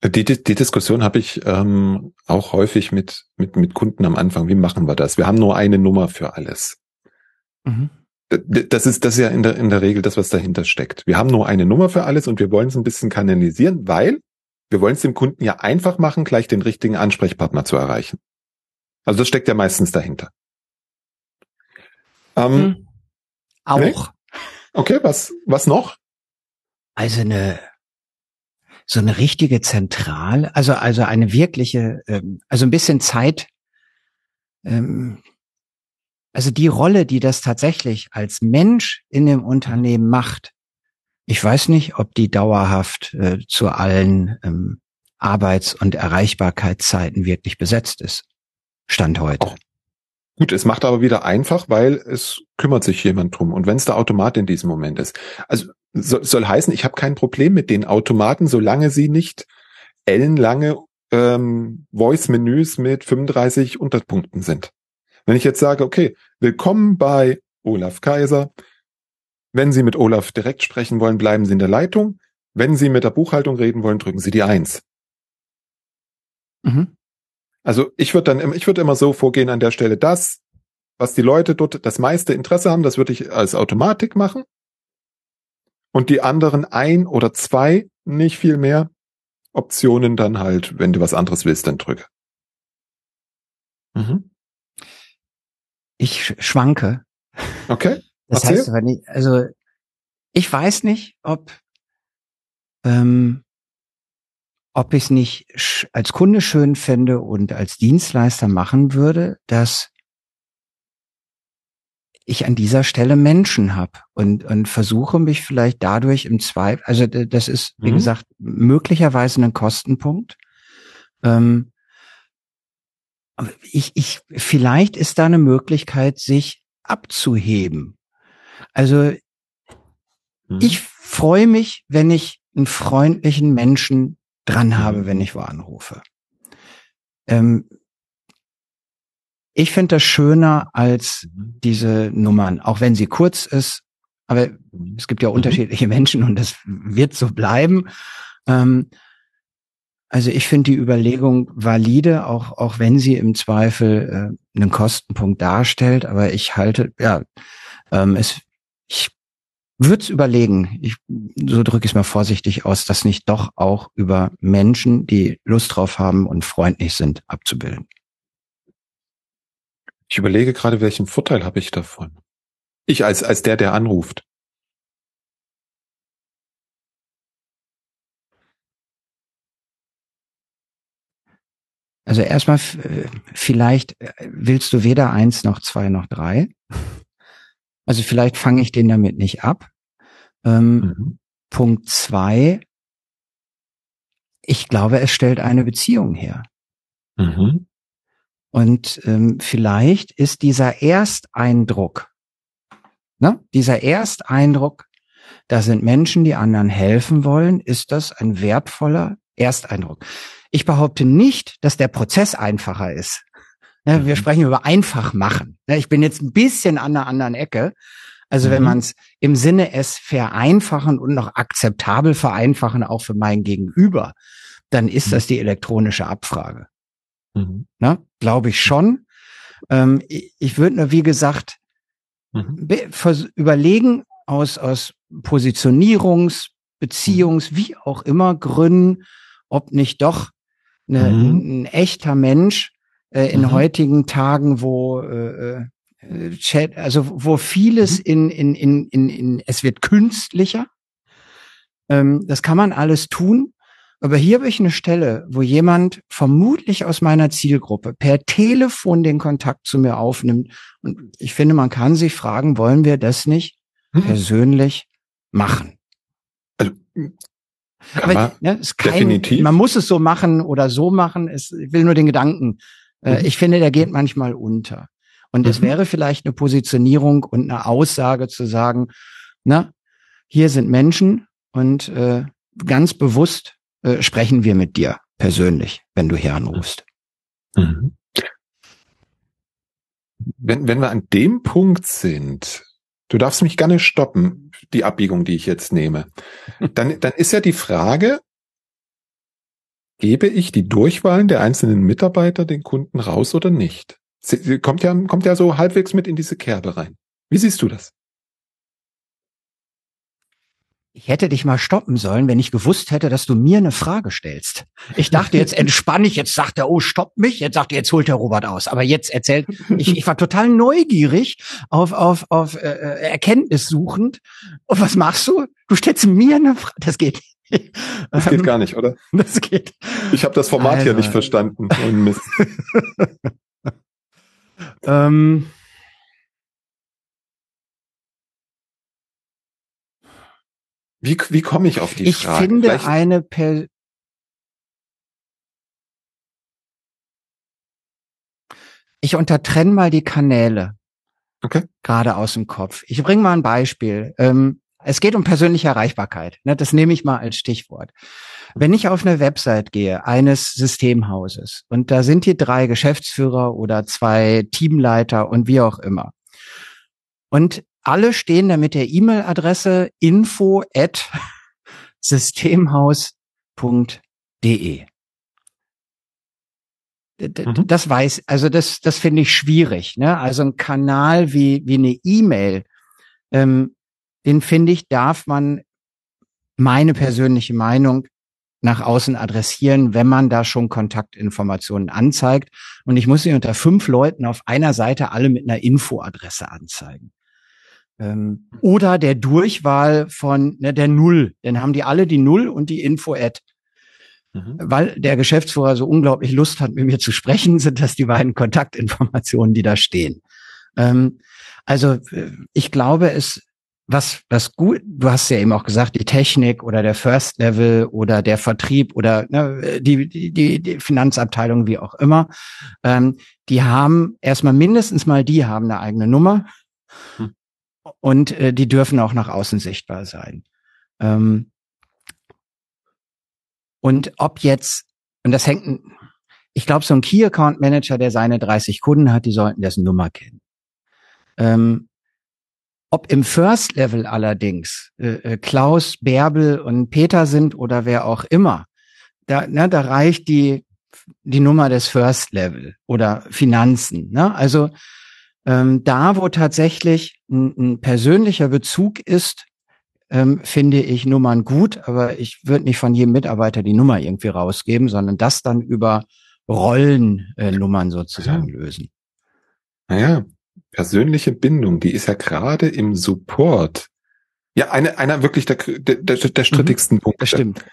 die, die, die Diskussion habe ich ähm, auch häufig mit, mit, mit Kunden am Anfang. Wie machen wir das? Wir haben nur eine Nummer für alles. Mhm. Das ist, das ist ja in der, in der Regel das, was dahinter steckt. Wir haben nur eine Nummer für alles und wir wollen es ein bisschen kanalisieren, weil wir wollen es dem Kunden ja einfach machen, gleich den richtigen Ansprechpartner zu erreichen. Also das steckt ja meistens dahinter. Ähm, hm. Auch. Nee? Okay, was, was noch? Also eine, so eine richtige Zentral, also, also eine wirkliche, ähm, also ein bisschen Zeit, ähm, also die Rolle, die das tatsächlich als Mensch in dem Unternehmen macht, ich weiß nicht, ob die dauerhaft äh, zu allen ähm, Arbeits- und Erreichbarkeitszeiten wirklich besetzt ist. Stand heute. Oh. Gut, es macht aber wieder einfach, weil es kümmert sich jemand drum. Und wenn es der Automat in diesem Moment ist. Also soll, soll heißen, ich habe kein Problem mit den Automaten, solange sie nicht ellenlange ähm, Voice-Menüs mit 35 Unterpunkten sind. Wenn ich jetzt sage, okay, willkommen bei Olaf Kaiser, wenn Sie mit Olaf direkt sprechen wollen, bleiben Sie in der Leitung. Wenn Sie mit der Buchhaltung reden wollen, drücken Sie die Eins. Mhm. Also ich würde dann, ich würde immer so vorgehen an der Stelle, das, was die Leute dort das meiste Interesse haben, das würde ich als Automatik machen. Und die anderen ein oder zwei, nicht viel mehr, Optionen dann halt, wenn du was anderes willst, dann drücke. Mhm. Ich schwanke. Okay. Das Erzähl. heißt, wenn ich, also ich weiß nicht, ob ähm, ob ich es nicht als Kunde schön fände und als Dienstleister machen würde, dass ich an dieser Stelle Menschen habe und, und versuche mich vielleicht dadurch im Zweifel, also das ist, wie mhm. gesagt, möglicherweise ein Kostenpunkt. Ähm, ich, ich, vielleicht ist da eine Möglichkeit, sich abzuheben. Also mhm. ich freue mich, wenn ich einen freundlichen Menschen dran habe, mhm. wenn ich wo anrufe. Ähm, ich finde das schöner als mhm. diese Nummern, auch wenn sie kurz ist. Aber mhm. es gibt ja unterschiedliche Menschen und das wird so bleiben. Ähm, also ich finde die Überlegung valide, auch, auch wenn sie im Zweifel äh, einen Kostenpunkt darstellt. Aber ich halte, ja, ähm, es, ich würde es überlegen, ich, so drücke ich es mal vorsichtig aus, das nicht doch auch über Menschen, die Lust drauf haben und freundlich sind, abzubilden. Ich überlege gerade, welchen Vorteil habe ich davon? Ich als, als der, der anruft. Also erstmal, vielleicht äh, willst du weder eins noch zwei noch drei. Also vielleicht fange ich den damit nicht ab. Ähm, mhm. Punkt zwei, ich glaube, es stellt eine Beziehung her. Mhm. Und ähm, vielleicht ist dieser Ersteindruck, ne, dieser Ersteindruck, da sind Menschen, die anderen helfen wollen, ist das ein wertvoller Ersteindruck. Ich behaupte nicht, dass der Prozess einfacher ist. Ja, wir mhm. sprechen über einfach machen. Ich bin jetzt ein bisschen an einer anderen Ecke. Also mhm. wenn man es im Sinne es vereinfachen und noch akzeptabel vereinfachen, auch für mein Gegenüber dann ist mhm. das die elektronische Abfrage. Mhm. Glaube ich schon. Ähm, ich, ich würde nur, wie gesagt, mhm. überlegen aus, aus Positionierungs, Beziehungs, wie auch immer Gründen, ob nicht doch eine, mhm. ein, echter Mensch äh, in mhm. heutigen Tagen, wo äh, äh, Chat, also wo vieles mhm. in, in, in, in, in, es wird künstlicher. Ähm, das kann man alles tun. Aber hier habe ich eine Stelle, wo jemand vermutlich aus meiner Zielgruppe per Telefon den Kontakt zu mir aufnimmt. Und ich finde, man kann sich fragen, wollen wir das nicht hm. persönlich machen? Also, aber man, ne, kein, definitiv. man muss es so machen oder so machen. Es, ich will nur den Gedanken. Äh, mhm. ich finde, der geht manchmal unter. Und es mhm. wäre vielleicht eine Positionierung und eine Aussage zu sagen, na, hier sind Menschen und äh, ganz bewusst äh, sprechen wir mit dir persönlich, wenn du hier anrufst. Mhm. Wenn, wenn wir an dem Punkt sind, du darfst mich gerne stoppen, die Abbiegung, die ich jetzt nehme, dann, dann ist ja die Frage, gebe ich die Durchwahlen der einzelnen Mitarbeiter den Kunden raus oder nicht? Sie, kommt ja, kommt ja so halbwegs mit in diese Kerbe rein. Wie siehst du das? Ich hätte dich mal stoppen sollen, wenn ich gewusst hätte, dass du mir eine Frage stellst. Ich dachte, jetzt entspann ich, jetzt sagt er, oh, stopp mich, jetzt sagt er, jetzt holt der Robert aus. Aber jetzt erzählt, ich, ich war total neugierig auf, auf, auf äh, äh Erkenntnis suchend. Und was machst du? Du stellst mir eine Frage. Das geht nicht. Das geht gar nicht, oder? Das geht. Ich habe das Format also. hier nicht verstanden. Oh, ähm, Wie, wie komme ich auf die ich Frage? Ich finde Vielleicht eine per Ich untertrenne mal die Kanäle. Okay. Gerade aus dem Kopf. Ich bringe mal ein Beispiel. Ähm, es geht um persönliche Erreichbarkeit. Ne? Das nehme ich mal als Stichwort. Wenn ich auf eine Website gehe eines Systemhauses und da sind die drei Geschäftsführer oder zwei Teamleiter und wie auch immer. Und alle stehen da mit der E-Mail-Adresse info at systemhaus.de. Mhm. Das weiß, also das, das finde ich schwierig. Ne? Also ein Kanal wie, wie eine E-Mail, ähm, den finde ich, darf man meine persönliche Meinung nach außen adressieren, wenn man da schon Kontaktinformationen anzeigt. Und ich muss sie unter fünf Leuten auf einer Seite alle mit einer Infoadresse anzeigen. Ähm, oder der Durchwahl von ne, der Null. Dann haben die alle die Null und die Info-Ad. Mhm. Weil der Geschäftsführer so unglaublich Lust hat, mit mir zu sprechen, sind das die beiden Kontaktinformationen, die da stehen. Ähm, also äh, ich glaube, es was was gut. Du hast ja eben auch gesagt, die Technik oder der First Level oder der Vertrieb oder ne, die, die die Finanzabteilung, wie auch immer. Ähm, die haben erstmal mindestens mal die haben eine eigene Nummer. Hm und äh, die dürfen auch nach außen sichtbar sein. Ähm, und ob jetzt, und das hängt, ich glaube, so ein Key Account Manager, der seine 30 Kunden hat, die sollten dessen Nummer kennen. Ähm, ob im First Level allerdings äh, äh, Klaus, Bärbel und Peter sind oder wer auch immer, da, ne, da reicht die die Nummer des First Level oder Finanzen. Ne? Also ähm, da, wo tatsächlich ein, ein persönlicher Bezug ist, ähm, finde ich Nummern gut, aber ich würde nicht von jedem Mitarbeiter die Nummer irgendwie rausgeben, sondern das dann über Rollennummern äh, sozusagen ja. lösen. Naja, persönliche Bindung, die ist ja gerade im Support ja eine, einer wirklich der, der, der, der strittigsten mhm, Punkte. Das stimmt.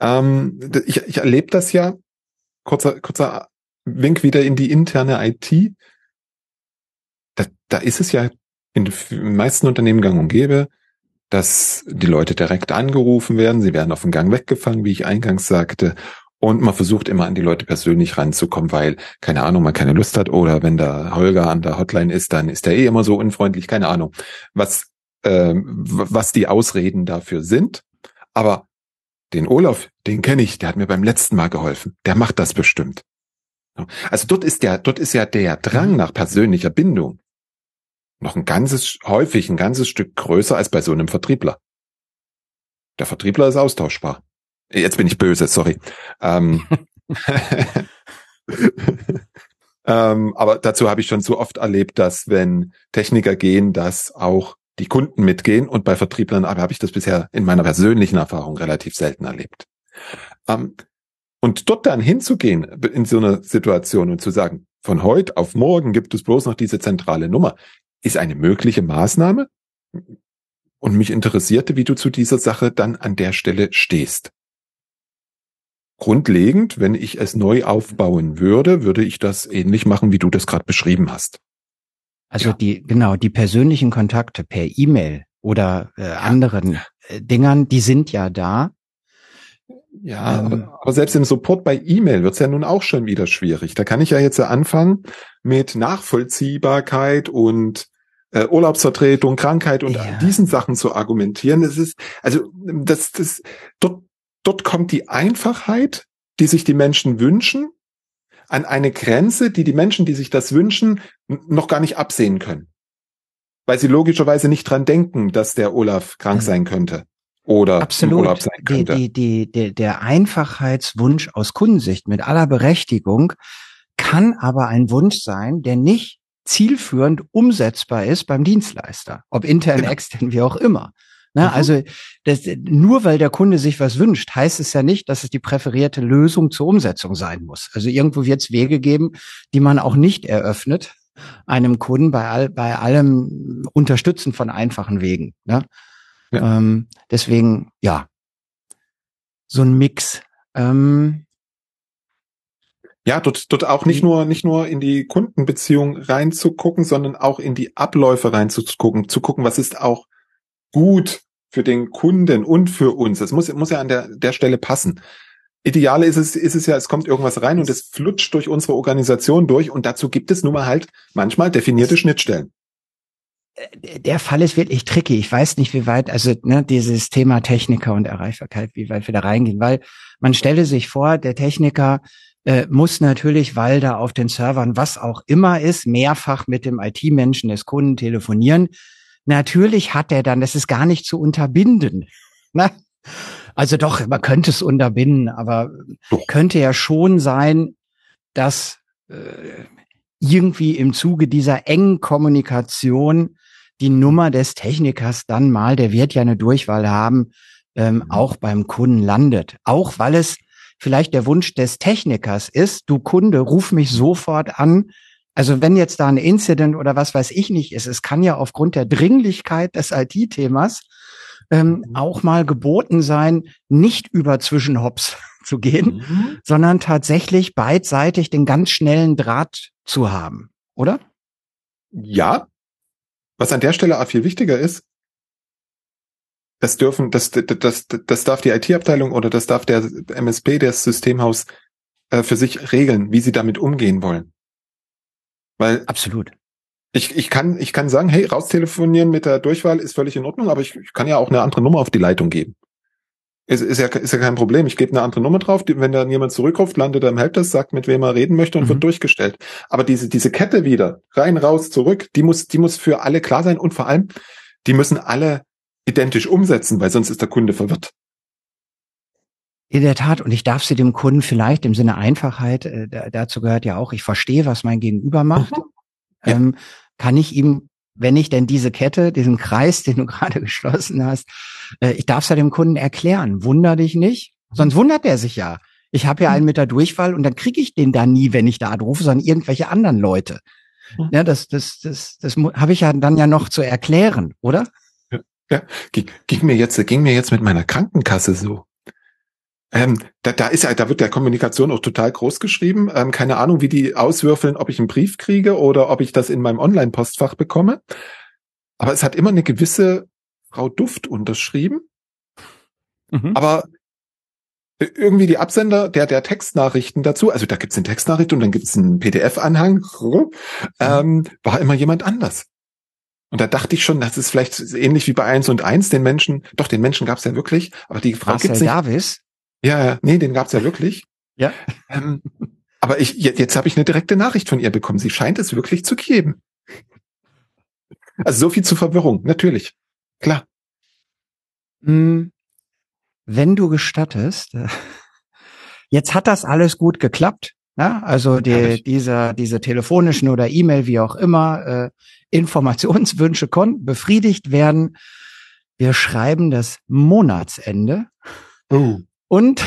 Ähm, ich, ich erlebe das ja, kurzer, kurzer Wink wieder in die interne IT da, da ist es ja in den meisten Unternehmen gang und gäbe, dass die Leute direkt angerufen werden, sie werden auf den Gang weggefangen, wie ich eingangs sagte, und man versucht immer an die Leute persönlich ranzukommen, weil, keine Ahnung, man keine Lust hat oder wenn der Holger an der Hotline ist, dann ist er eh immer so unfreundlich, keine Ahnung, was, äh, was die Ausreden dafür sind. Aber den Olaf, den kenne ich, der hat mir beim letzten Mal geholfen, der macht das bestimmt. Also dort ist der, dort ist ja der Drang nach persönlicher Bindung noch ein ganzes, häufig ein ganzes Stück größer als bei so einem Vertriebler. Der Vertriebler ist austauschbar. Jetzt bin ich böse, sorry. Ähm, ähm, aber dazu habe ich schon so oft erlebt, dass wenn Techniker gehen, dass auch die Kunden mitgehen und bei Vertrieblern aber habe ich das bisher in meiner persönlichen Erfahrung relativ selten erlebt. Ähm, und dort dann hinzugehen in so einer Situation und zu sagen, von heute auf morgen gibt es bloß noch diese zentrale Nummer, ist eine mögliche Maßnahme. Und mich interessierte, wie du zu dieser Sache dann an der Stelle stehst. Grundlegend, wenn ich es neu aufbauen würde, würde ich das ähnlich machen, wie du das gerade beschrieben hast. Also ja. die, genau, die persönlichen Kontakte per E-Mail oder äh, anderen äh, Dingern, die sind ja da. Ja, ähm, aber, aber, selbst im Support bei E-Mail wird's ja nun auch schon wieder schwierig. Da kann ich ja jetzt anfangen mit Nachvollziehbarkeit und äh, Urlaubsvertretung, Krankheit und ja. diesen Sachen zu argumentieren. Es ist, also das, das, dort, dort kommt die Einfachheit, die sich die Menschen wünschen, an eine Grenze, die die Menschen, die sich das wünschen, noch gar nicht absehen können. Weil sie logischerweise nicht dran denken, dass der Olaf krank sein könnte oder Absolut. Urlaub sein könnte. Die, die, die, der Einfachheitswunsch aus Kundensicht mit aller Berechtigung kann aber ein Wunsch sein, der nicht zielführend umsetzbar ist beim Dienstleister, ob intern, genau. extern, wie auch immer. Ne? Mhm. Also das, nur weil der Kunde sich was wünscht, heißt es ja nicht, dass es die präferierte Lösung zur Umsetzung sein muss. Also irgendwo wird es Wege geben, die man auch nicht eröffnet einem Kunden bei, all, bei allem Unterstützen von einfachen Wegen. Ne? Ja. Ähm, deswegen, ja, so ein Mix. Ähm, ja, dort, dort auch nicht nur, nicht nur in die Kundenbeziehung reinzugucken, sondern auch in die Abläufe reinzugucken, zu gucken, was ist auch gut für den Kunden und für uns. Das muss, muss ja an der, der Stelle passen. Ideale ist es, ist es ja, es kommt irgendwas rein und es flutscht durch unsere Organisation durch und dazu gibt es nun mal halt manchmal definierte Schnittstellen. Äh, der Fall ist wirklich tricky. Ich weiß nicht, wie weit, also ne, dieses Thema Techniker und Erreichbarkeit, wie weit wir da reingehen, weil man stelle sich vor, der Techniker äh, muss natürlich, weil da auf den Servern was auch immer ist, mehrfach mit dem IT-Menschen des Kunden telefonieren. Natürlich hat er dann, das ist gar nicht zu unterbinden. Ne? Also doch, man könnte es unterbinden, aber doch. könnte ja schon sein, dass äh, irgendwie im Zuge dieser engen Kommunikation die Nummer des Technikers dann mal, der wird ja eine Durchwahl haben, ähm, mhm. auch beim Kunden landet. Auch weil es vielleicht der Wunsch des Technikers ist, du Kunde, ruf mich sofort an, also wenn jetzt da ein Incident oder was weiß ich nicht ist, es kann ja aufgrund der Dringlichkeit des IT-Themas ähm, mhm. auch mal geboten sein, nicht über Zwischenhops zu gehen, mhm. sondern tatsächlich beidseitig den ganz schnellen Draht zu haben, oder? Ja. Was an der Stelle auch viel wichtiger ist, das dürfen, das, das, das, das darf die IT-Abteilung oder das darf der MSP, das Systemhaus äh, für sich regeln, wie sie damit umgehen wollen. Weil absolut. Ich, ich kann ich kann sagen, hey, raustelefonieren mit der Durchwahl ist völlig in Ordnung, aber ich, ich kann ja auch eine andere Nummer auf die Leitung geben. Ist, ist, ja, ist ja kein Problem. Ich gebe eine andere Nummer drauf. Die, wenn dann jemand zurückruft, landet er im Helpdesk, sagt, mit wem er reden möchte und mhm. wird durchgestellt. Aber diese, diese Kette wieder, rein, raus, zurück, die muss, die muss für alle klar sein und vor allem, die müssen alle identisch umsetzen, weil sonst ist der Kunde verwirrt. In der Tat, und ich darf sie dem Kunden vielleicht im Sinne Einfachheit, äh, dazu gehört ja auch, ich verstehe, was mein Gegenüber macht, mhm. ja. ähm, kann ich ihm, wenn ich denn diese Kette, diesen Kreis, den du gerade geschlossen hast, äh, ich darf es ja dem Kunden erklären. Wunder dich nicht, sonst wundert er sich ja. Ich habe ja einen mit der Durchfall und dann kriege ich den da nie, wenn ich da anrufe, sondern irgendwelche anderen Leute. Mhm. Ja, das, das, das, das, das habe ich ja dann ja noch zu erklären, oder? Ja, ging, ging mir jetzt, ging mir jetzt mit meiner Krankenkasse so. Ähm, da, da ist ja, da wird der Kommunikation auch total groß geschrieben. Ähm, keine Ahnung, wie die auswürfeln, ob ich einen Brief kriege oder ob ich das in meinem Online-Postfach bekomme. Aber es hat immer eine gewisse Frau Duft unterschrieben. Mhm. Aber irgendwie die Absender der, der Textnachrichten dazu, also da gibt's eine Textnachricht und dann gibt's einen PDF-Anhang, mhm. ähm, war immer jemand anders. Und da dachte ich schon, das ist vielleicht ähnlich wie bei eins und eins den Menschen, doch, den Menschen gab's ja wirklich, aber die Frau Marcel gibt's nicht. Davis? Ja, nee, den gab's ja wirklich. Ja. Ähm, aber ich, jetzt, jetzt habe ich eine direkte Nachricht von ihr bekommen. Sie scheint es wirklich zu geben. Also so viel zur Verwirrung, natürlich. Klar. Hm. wenn du gestattest, äh, jetzt hat das alles gut geklappt. Ja, also die, dieser, diese telefonischen oder E-Mail, wie auch immer, äh, Informationswünsche konnten befriedigt werden. Wir schreiben das Monatsende. Oh. Und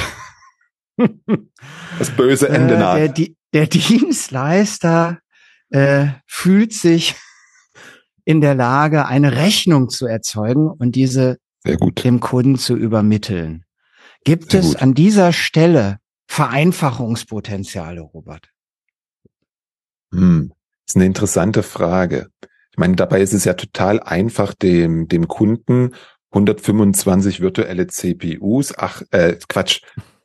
das böse Ende äh, naht. Der, die, der Dienstleister äh, fühlt sich in der Lage, eine Rechnung zu erzeugen und diese dem Kunden zu übermitteln. Gibt Sehr es gut. an dieser Stelle Vereinfachungspotenziale, Robert? Hm, das ist eine interessante Frage. Ich meine, dabei ist es ja total einfach, dem, dem Kunden 125 virtuelle CPUs, ach, äh, Quatsch,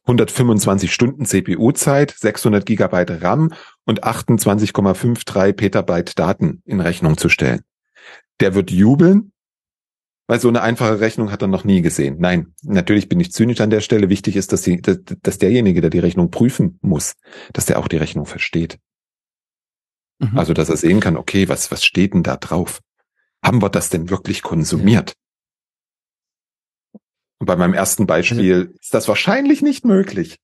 125 Stunden CPU-Zeit, 600 Gigabyte RAM und 28,53 Petabyte Daten in Rechnung zu stellen. Der wird jubeln, weil so eine einfache Rechnung hat er noch nie gesehen. Nein, natürlich bin ich zynisch an der Stelle. Wichtig ist, dass, die, dass, dass derjenige, der die Rechnung prüfen muss, dass der auch die Rechnung versteht. Mhm. Also, dass er sehen kann, okay, was, was steht denn da drauf? Haben wir das denn wirklich konsumiert? Und bei meinem ersten Beispiel also, ist das wahrscheinlich nicht möglich.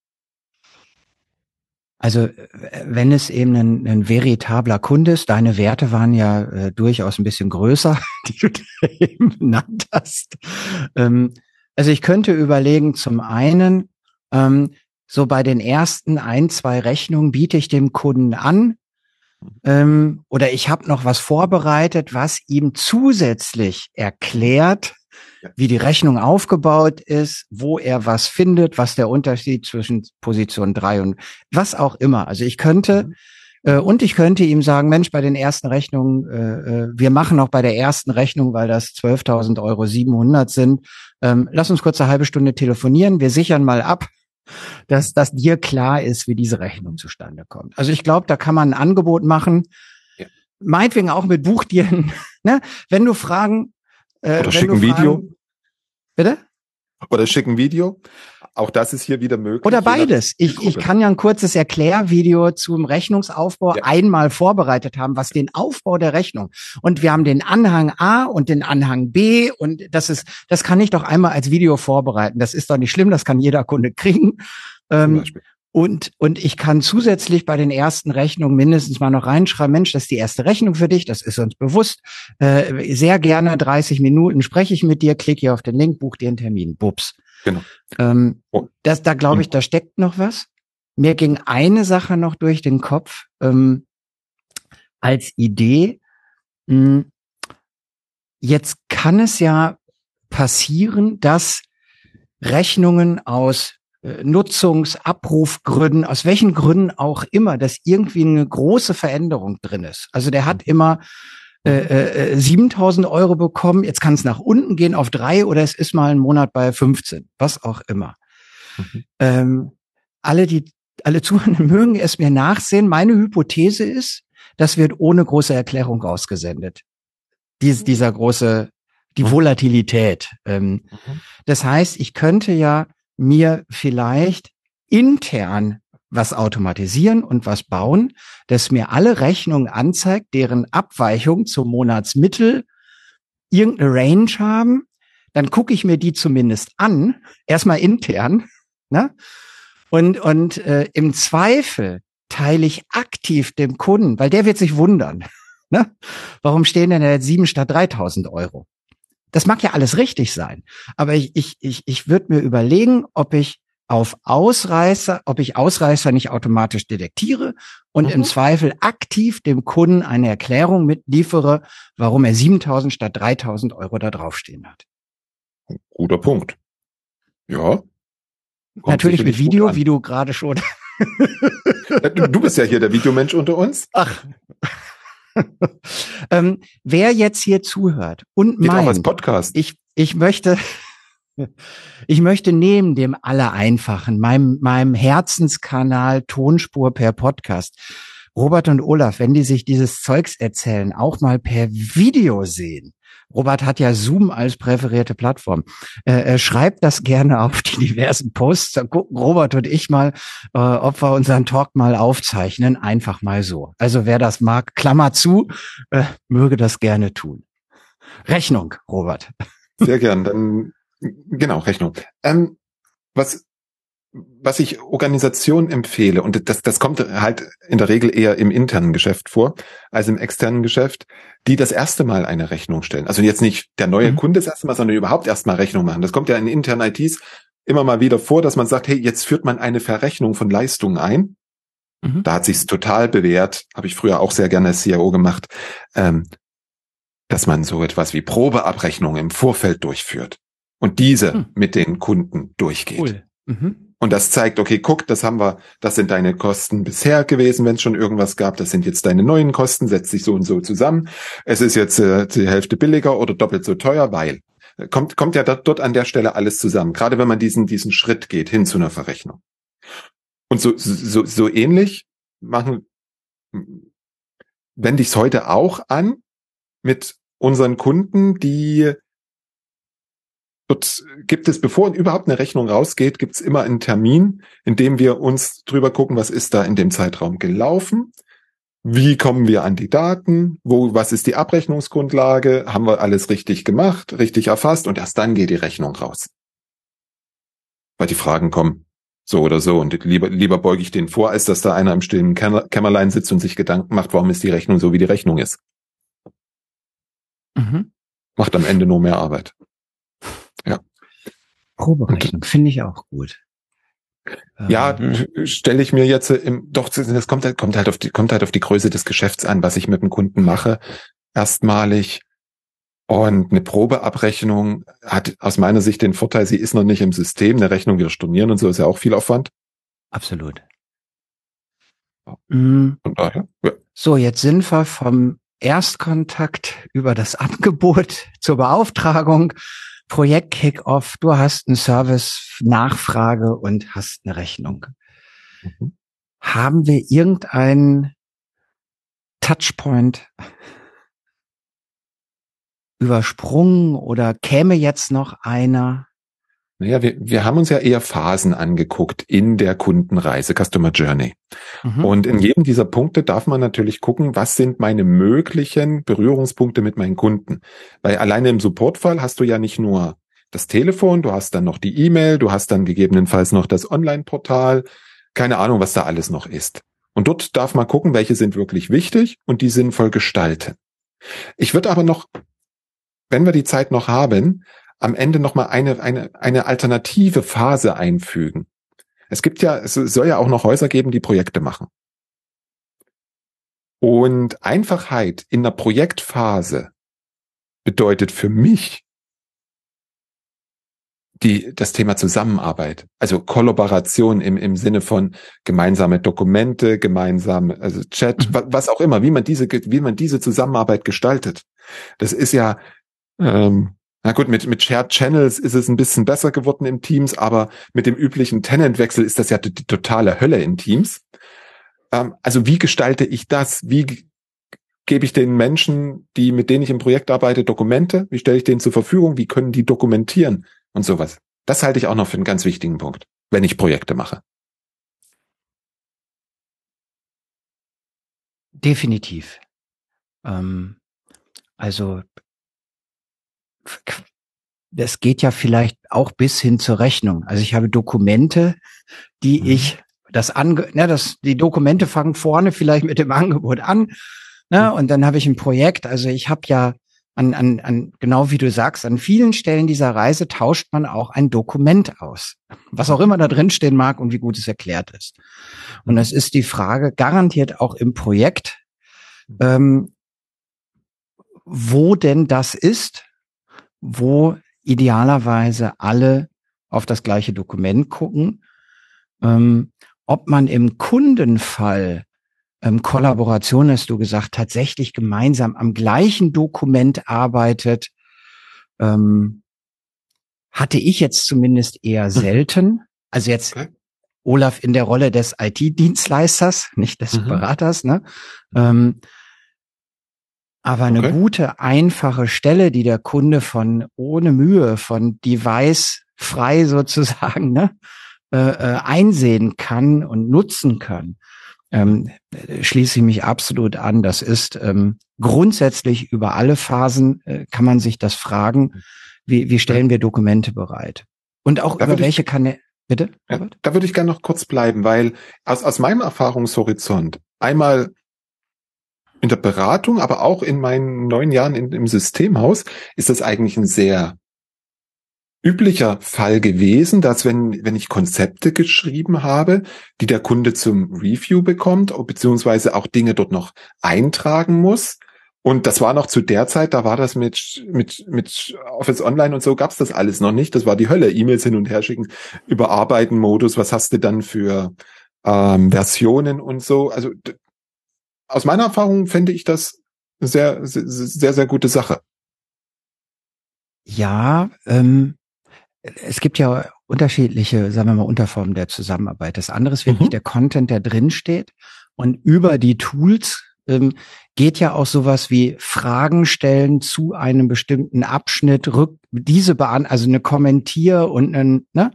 Also wenn es eben ein, ein veritabler Kunde ist, deine Werte waren ja äh, durchaus ein bisschen größer, die du eben genannt hast. Ähm, also ich könnte überlegen, zum einen, ähm, so bei den ersten ein, zwei Rechnungen biete ich dem Kunden an, ähm, oder ich habe noch was vorbereitet, was ihm zusätzlich erklärt, wie die Rechnung aufgebaut ist, wo er was findet, was der Unterschied zwischen Position drei und was auch immer. Also ich könnte mhm. äh, und ich könnte ihm sagen, Mensch, bei den ersten Rechnungen, äh, äh wir machen auch bei der ersten Rechnung, weil das 12.000 Euro 700 sind, ähm, lass uns kurz eine halbe Stunde telefonieren, wir sichern mal ab, dass, dass dir klar ist, wie diese Rechnung zustande kommt. Also ich glaube, da kann man ein Angebot machen, ja. meinetwegen auch mit Buchdieren, ne? wenn du Fragen äh, Oder schicken Video. Bitte? Oder schicken Video. Auch das ist hier wieder möglich. Oder beides. Ich, ich kann ja ein kurzes Erklärvideo zum Rechnungsaufbau ja. einmal vorbereitet haben, was den Aufbau der Rechnung. Und wir haben den Anhang A und den Anhang B und das ist, das kann ich doch einmal als Video vorbereiten. Das ist doch nicht schlimm, das kann jeder Kunde kriegen. Ähm, und, und ich kann zusätzlich bei den ersten Rechnungen mindestens mal noch reinschreiben, Mensch, das ist die erste Rechnung für dich, das ist uns bewusst. Äh, sehr gerne 30 Minuten spreche ich mit dir, klick hier auf den Link, buch dir einen Termin. Bups. Genau. Ähm, oh. das, da glaube ich, da steckt noch was. Mir ging eine Sache noch durch den Kopf ähm, als Idee. Mh, hm, jetzt kann es ja passieren, dass Rechnungen aus äh, Nutzungsabrufgründen, aus welchen Gründen auch immer, dass irgendwie eine große Veränderung drin ist. Also der hat immer äh, äh, 7000 Euro bekommen, jetzt kann es nach unten gehen auf drei oder es ist mal ein Monat bei 15, was auch immer. Mhm. Ähm, alle, die, alle Zuhörenden mögen es mir nachsehen. Meine Hypothese ist, das wird ohne große Erklärung rausgesendet. Dies, dieser große, die mhm. Volatilität. Ähm, mhm. Das heißt, ich könnte ja mir vielleicht intern was automatisieren und was bauen, das mir alle Rechnungen anzeigt, deren Abweichung zum Monatsmittel irgendeine Range haben. Dann gucke ich mir die zumindest an, erstmal intern. Ne? Und, und äh, im Zweifel teile ich aktiv dem Kunden, weil der wird sich wundern. Ne? Warum stehen denn jetzt sieben statt 3000 Euro? Das mag ja alles richtig sein, aber ich, ich, ich, ich würde mir überlegen, ob ich auf Ausreißer, ob ich Ausreißer nicht automatisch detektiere und mhm. im Zweifel aktiv dem Kunden eine Erklärung mitliefere, warum er 7000 statt 3000 Euro da draufstehen hat. Guter Punkt. Ja. Natürlich mit Video, wie du gerade schon. du bist ja hier der Videomensch unter uns. Ach. ähm, wer jetzt hier zuhört und Geht meint, auch als Podcast. ich, ich möchte, ich möchte neben dem Allereinfachen, meinem, meinem Herzenskanal Tonspur per Podcast, Robert und Olaf, wenn die sich dieses Zeugs erzählen, auch mal per Video sehen. Robert hat ja Zoom als präferierte Plattform. Äh, schreibt das gerne auf die diversen Posts. Dann gucken Robert und ich mal, äh, ob wir unseren Talk mal aufzeichnen. Einfach mal so. Also wer das mag, Klammer zu, äh, möge das gerne tun. Rechnung, Robert. Sehr gern. Dann genau Rechnung. Ähm, was, was ich Organisationen empfehle, und das, das kommt halt in der Regel eher im internen Geschäft vor, als im externen Geschäft, die das erste Mal eine Rechnung stellen. Also jetzt nicht der neue mhm. Kunde das erste Mal, sondern überhaupt erstmal Rechnung machen. Das kommt ja in internen ITs immer mal wieder vor, dass man sagt, hey, jetzt führt man eine Verrechnung von Leistungen ein. Mhm. Da hat sich's total bewährt, habe ich früher auch sehr gerne als CIO gemacht, ähm, dass man so etwas wie Probeabrechnungen im Vorfeld durchführt und diese mhm. mit den Kunden durchgeht. Cool. Mhm. Und das zeigt, okay, guck, das haben wir, das sind deine Kosten bisher gewesen, wenn es schon irgendwas gab, das sind jetzt deine neuen Kosten, setzt sich so und so zusammen. Es ist jetzt äh, die Hälfte billiger oder doppelt so teuer, weil kommt, kommt ja dort, dort an der Stelle alles zusammen, gerade wenn man diesen, diesen Schritt geht hin zu einer Verrechnung. Und so, so, so ähnlich machen, wende ich es heute auch an mit unseren Kunden, die Dort gibt es, bevor überhaupt eine Rechnung rausgeht, gibt es immer einen Termin, in dem wir uns drüber gucken, was ist da in dem Zeitraum gelaufen, wie kommen wir an die Daten? Wo, was ist die Abrechnungsgrundlage? Haben wir alles richtig gemacht, richtig erfasst? Und erst dann geht die Rechnung raus. Weil die Fragen kommen so oder so. Und lieber, lieber beuge ich den vor, als dass da einer im stillen Kämmerlein sitzt und sich Gedanken macht, warum ist die Rechnung so, wie die Rechnung ist. Mhm. Macht am Ende nur mehr Arbeit. Ja. Proberechnung finde ich auch gut. Ja, ähm. stelle ich mir jetzt im, doch, das kommt halt, kommt halt auf die, kommt halt auf die Größe des Geschäfts an, was ich mit dem Kunden mache. Erstmalig. Und eine Probeabrechnung hat aus meiner Sicht den Vorteil, sie ist noch nicht im System. Eine Rechnung wieder stornieren und so ist ja auch viel Aufwand. Absolut. Mhm. Von daher, ja. So, jetzt sind wir vom Erstkontakt über das Angebot zur Beauftragung Projekt Kickoff, du hast einen Service, Nachfrage und hast eine Rechnung. Mhm. Haben wir irgendeinen Touchpoint übersprungen oder käme jetzt noch einer? Naja, wir, wir haben uns ja eher Phasen angeguckt in der Kundenreise, Customer Journey. Mhm. Und in jedem dieser Punkte darf man natürlich gucken, was sind meine möglichen Berührungspunkte mit meinen Kunden. Weil alleine im Supportfall hast du ja nicht nur das Telefon, du hast dann noch die E-Mail, du hast dann gegebenenfalls noch das Online-Portal, keine Ahnung, was da alles noch ist. Und dort darf man gucken, welche sind wirklich wichtig und die sinnvoll gestalten. Ich würde aber noch, wenn wir die Zeit noch haben, am Ende nochmal eine, eine, eine alternative Phase einfügen. Es gibt ja, es soll ja auch noch Häuser geben, die Projekte machen. Und Einfachheit in der Projektphase bedeutet für mich die, das Thema Zusammenarbeit, also Kollaboration im, im Sinne von gemeinsame Dokumente, gemeinsame, also Chat, mhm. was auch immer, wie man diese, wie man diese Zusammenarbeit gestaltet. Das ist ja, ähm, na gut, mit, mit Shared Channels ist es ein bisschen besser geworden im Teams, aber mit dem üblichen Tenantwechsel ist das ja die, die totale Hölle in Teams. Ähm, also wie gestalte ich das? Wie gebe ich den Menschen, die, mit denen ich im Projekt arbeite, Dokumente? Wie stelle ich denen zur Verfügung? Wie können die dokumentieren? Und sowas. Das halte ich auch noch für einen ganz wichtigen Punkt, wenn ich Projekte mache. Definitiv. Ähm, also das geht ja vielleicht auch bis hin zur Rechnung. Also ich habe Dokumente, die mhm. ich das ange, ne, das, die Dokumente fangen vorne vielleicht mit dem Angebot an, ne, mhm. und dann habe ich ein Projekt. Also ich habe ja an, an, an, genau wie du sagst, an vielen Stellen dieser Reise tauscht man auch ein Dokument aus. Was auch immer da drin stehen mag und wie gut es erklärt ist. Und es ist die Frage, garantiert auch im Projekt, mhm. ähm, wo denn das ist, wo idealerweise alle auf das gleiche Dokument gucken. Ähm, ob man im Kundenfall ähm, Kollaboration, hast du gesagt, tatsächlich gemeinsam am gleichen Dokument arbeitet, ähm, hatte ich jetzt zumindest eher hm. selten. Also jetzt okay. Olaf in der Rolle des IT-Dienstleisters, nicht des mhm. Beraters, ne? Ähm, aber eine okay. gute, einfache Stelle, die der Kunde von ohne Mühe, von Device frei sozusagen, ne, äh, äh, einsehen kann und nutzen kann, ähm, schließe ich mich absolut an. Das ist ähm, grundsätzlich über alle Phasen äh, kann man sich das fragen, wie, wie stellen wir Dokumente bereit? Und auch da über welche Kanäle, Bitte? Ja, da würde ich gerne noch kurz bleiben, weil aus, aus meinem Erfahrungshorizont einmal in der Beratung, aber auch in meinen neun Jahren in, im Systemhaus ist das eigentlich ein sehr üblicher Fall gewesen, dass wenn, wenn ich Konzepte geschrieben habe, die der Kunde zum Review bekommt, beziehungsweise auch Dinge dort noch eintragen muss. Und das war noch zu der Zeit, da war das mit, mit, mit Office Online und so gab's das alles noch nicht. Das war die Hölle. E-Mails hin und her schicken, überarbeiten Modus. Was hast du dann für ähm, Versionen und so? Also aus meiner Erfahrung fände ich das sehr, sehr, sehr, sehr gute Sache. Ja, ähm, es gibt ja unterschiedliche, sagen wir mal, Unterformen der Zusammenarbeit. Das andere ist wirklich mhm. der Content, der drin steht. Und über die Tools ähm, geht ja auch sowas wie Fragen stellen zu einem bestimmten Abschnitt, rück, diese bean, also eine Kommentier und ein, ne?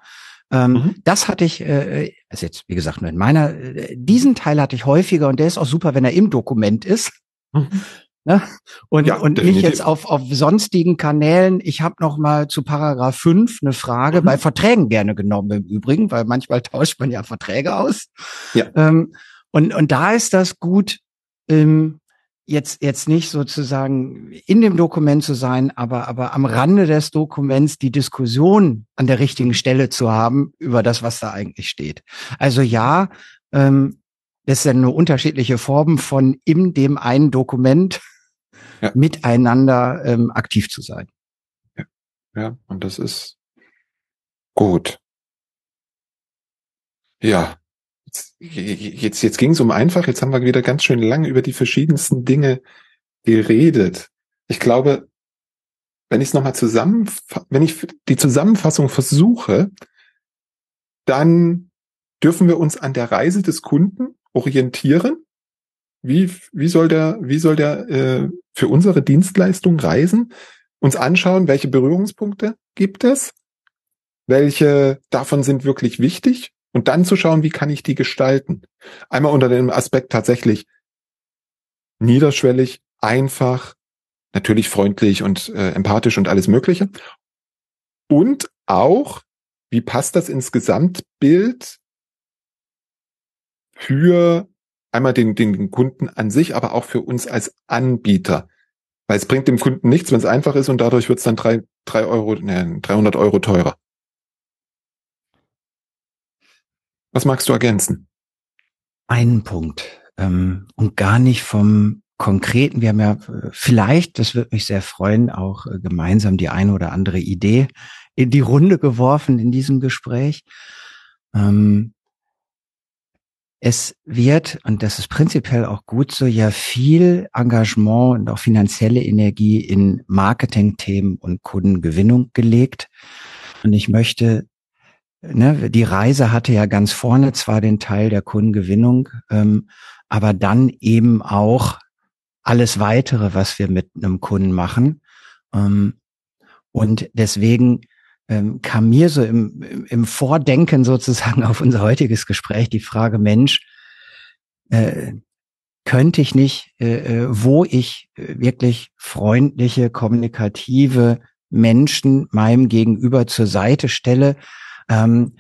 Ähm, mhm. Das hatte ich, äh, also jetzt, wie gesagt, nur in meiner, äh, diesen Teil hatte ich häufiger und der ist auch super, wenn er im Dokument ist. Mhm. Ne? Und, ja, und nicht jetzt auf, auf sonstigen Kanälen. Ich habe noch mal zu Paragraph 5 eine Frage, mhm. bei Verträgen gerne genommen im Übrigen, weil manchmal tauscht man ja Verträge aus. Ja. Ähm, und, und da ist das gut, ähm, jetzt, jetzt nicht sozusagen in dem Dokument zu sein, aber, aber am Rande des Dokuments die Diskussion an der richtigen Stelle zu haben über das, was da eigentlich steht. Also ja, ähm, das ja eine unterschiedliche Form von in dem einen Dokument ja. miteinander ähm, aktiv zu sein. Ja. ja, und das ist gut. Ja, jetzt, jetzt, ging es um einfach, jetzt haben wir wieder ganz schön lange über die verschiedensten Dinge geredet. Ich glaube, wenn ich es nochmal zusammen, wenn ich die Zusammenfassung versuche, dann dürfen wir uns an der Reise des Kunden orientieren. Wie, wie soll der, wie soll der äh, für unsere Dienstleistung reisen, uns anschauen, welche Berührungspunkte gibt es, welche davon sind wirklich wichtig und dann zu schauen, wie kann ich die gestalten. Einmal unter dem Aspekt tatsächlich niederschwellig, einfach, natürlich freundlich und äh, empathisch und alles Mögliche. Und auch, wie passt das ins Gesamtbild für einmal den, den Kunden an sich, aber auch für uns als Anbieter. Weil es bringt dem Kunden nichts, wenn es einfach ist und dadurch wird es dann drei, drei Euro, ne, 300 Euro teurer. Was magst du ergänzen? Einen Punkt ähm, und gar nicht vom konkreten. Wir haben ja äh, vielleicht, das wird mich sehr freuen, auch äh, gemeinsam die eine oder andere Idee in die Runde geworfen in diesem Gespräch. Ähm, es wird, und das ist prinzipiell auch gut so, ja viel Engagement und auch finanzielle Energie in Marketingthemen und Kundengewinnung gelegt. Und ich möchte, ne, die Reise hatte ja ganz vorne zwar den Teil der Kundengewinnung, ähm, aber dann eben auch alles weitere, was wir mit einem Kunden machen. Ähm, und deswegen ähm, kam mir so im, im Vordenken sozusagen auf unser heutiges Gespräch die Frage, Mensch, äh, könnte ich nicht, äh, äh wo ich äh, wirklich freundliche, kommunikative Menschen meinem Gegenüber zur Seite stelle, ähm,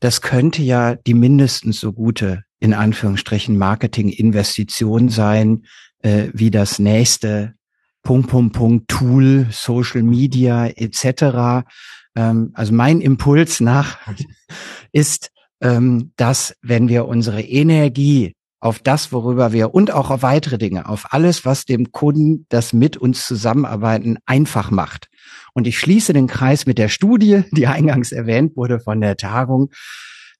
das könnte ja die mindestens so gute, in Anführungsstrichen, Marketing-Investition sein, äh, wie das nächste Punkt, Punkt, Punkt, Tool, Social Media etc ähm, also mein Impuls nach ist, ähm, dass wenn wir unsere Energie auf das, worüber wir und auch auf weitere Dinge, auf alles, was dem Kunden das mit uns zusammenarbeiten einfach macht. Und ich schließe den Kreis mit der Studie, die eingangs erwähnt wurde von der Tagung.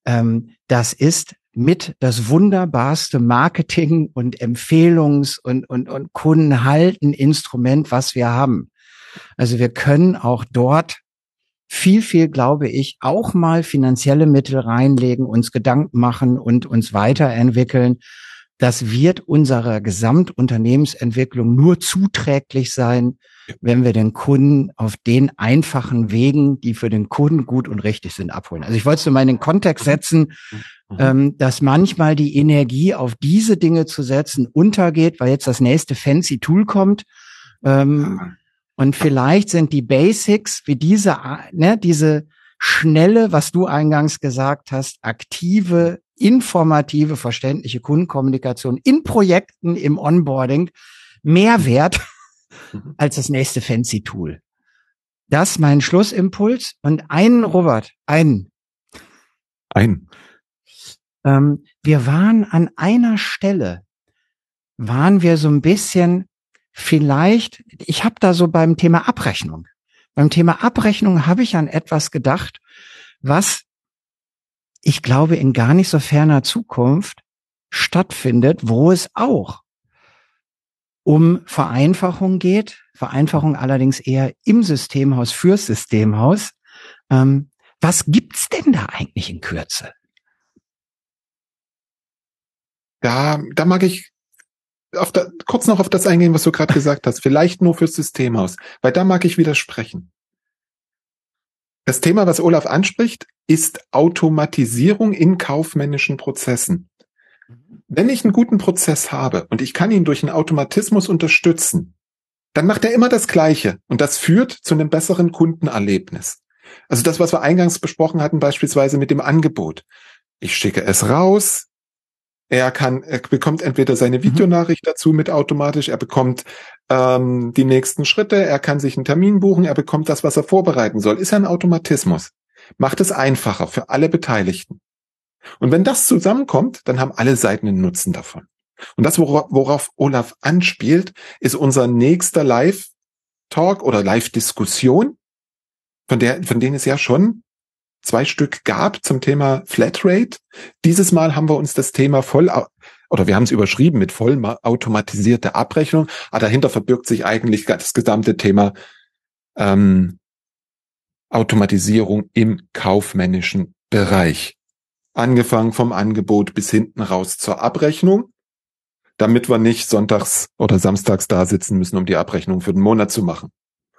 Ähm, das ist mit das wunderbarste Marketing und Empfehlungs- und, und, und Kundenhalten-Instrument, was wir haben. Also wir können auch dort viel, viel, glaube ich, auch mal finanzielle Mittel reinlegen, uns Gedanken machen und uns weiterentwickeln. Das wird unserer Gesamtunternehmensentwicklung nur zuträglich sein, wenn wir den Kunden auf den einfachen Wegen, die für den Kunden gut und richtig sind, abholen. Also ich wollte es mal in den Kontext setzen, mhm. ähm, dass manchmal die Energie auf diese Dinge zu setzen untergeht, weil jetzt das nächste fancy Tool kommt. Ähm, und vielleicht sind die Basics wie diese, ne, diese schnelle, was du eingangs gesagt hast, aktive, informative, verständliche Kundenkommunikation in Projekten, im Onboarding mehr wert mhm. als das nächste fancy Tool. Das mein Schlussimpuls und einen, Robert, einen. Ein. Ähm, wir waren an einer Stelle, waren wir so ein bisschen vielleicht, ich habe da so beim Thema Abrechnung. Beim Thema Abrechnung habe ich an etwas gedacht, was ich glaube in gar nicht so ferner Zukunft stattfindet, wo es auch um Vereinfachung geht. Vereinfachung allerdings eher im Systemhaus fürs Systemhaus. Ähm, was gibt's denn da eigentlich in Kürze? Da, da mag ich auf da, kurz noch auf das eingehen, was du gerade gesagt hast. Vielleicht nur fürs Systemhaus, weil da mag ich widersprechen. Das Thema, was Olaf anspricht, ist Automatisierung in kaufmännischen Prozessen. Wenn ich einen guten Prozess habe und ich kann ihn durch einen Automatismus unterstützen, dann macht er immer das Gleiche und das führt zu einem besseren Kundenerlebnis. Also das, was wir eingangs besprochen hatten, beispielsweise mit dem Angebot. Ich schicke es raus, er kann, er bekommt entweder seine mhm. Videonachricht dazu mit automatisch, er bekommt ähm, die nächsten Schritte, er kann sich einen Termin buchen, er bekommt das, was er vorbereiten soll. Ist ja ein Automatismus. Macht es einfacher für alle Beteiligten. Und wenn das zusammenkommt, dann haben alle Seiten einen Nutzen davon. Und das, worauf, Olaf anspielt, ist unser nächster Live-Talk oder Live-Diskussion, von der, von denen es ja schon zwei Stück gab zum Thema Flatrate. Dieses Mal haben wir uns das Thema voll oder wir haben es überschrieben mit voll automatisierte Abrechnung, aber dahinter verbirgt sich eigentlich das gesamte Thema ähm, Automatisierung im kaufmännischen Bereich. Angefangen vom Angebot bis hinten raus zur Abrechnung, damit wir nicht sonntags oder samstags da sitzen müssen, um die Abrechnung für den Monat zu machen.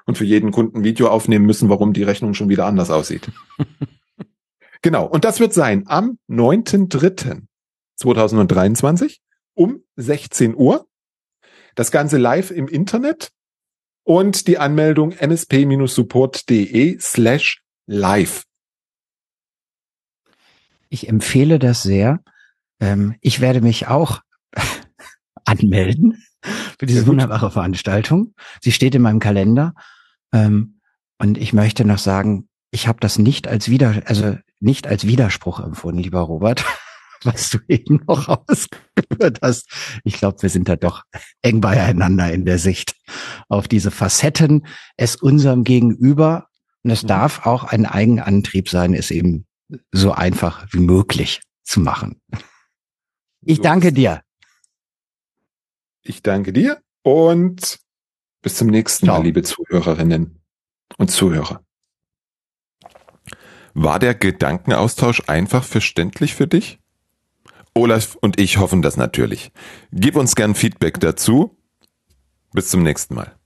Und für jeden Kunden Video aufnehmen müssen, warum die Rechnung schon wieder anders aussieht. Genau. Und das wird sein am 9.3.2023 um 16 Uhr. Das Ganze live im Internet und die Anmeldung nsp-support.de slash live. Ich empfehle das sehr. Ähm, ich werde mich auch anmelden für diese wunderbare Veranstaltung. Sie steht in meinem Kalender. Ähm, und ich möchte noch sagen, ich habe das nicht als wieder, also nicht als Widerspruch empfunden, lieber Robert, was du eben noch ausgeführt hast. Ich glaube, wir sind da doch eng beieinander in der Sicht auf diese Facetten, es unserem Gegenüber, und es mhm. darf auch ein Eigenantrieb sein, es eben so einfach wie möglich zu machen. Ich danke dir. Ich danke dir und bis zum nächsten Mal, liebe Zuhörerinnen und Zuhörer. War der Gedankenaustausch einfach verständlich für dich? Olaf und ich hoffen das natürlich. Gib uns gern Feedback dazu. Bis zum nächsten Mal.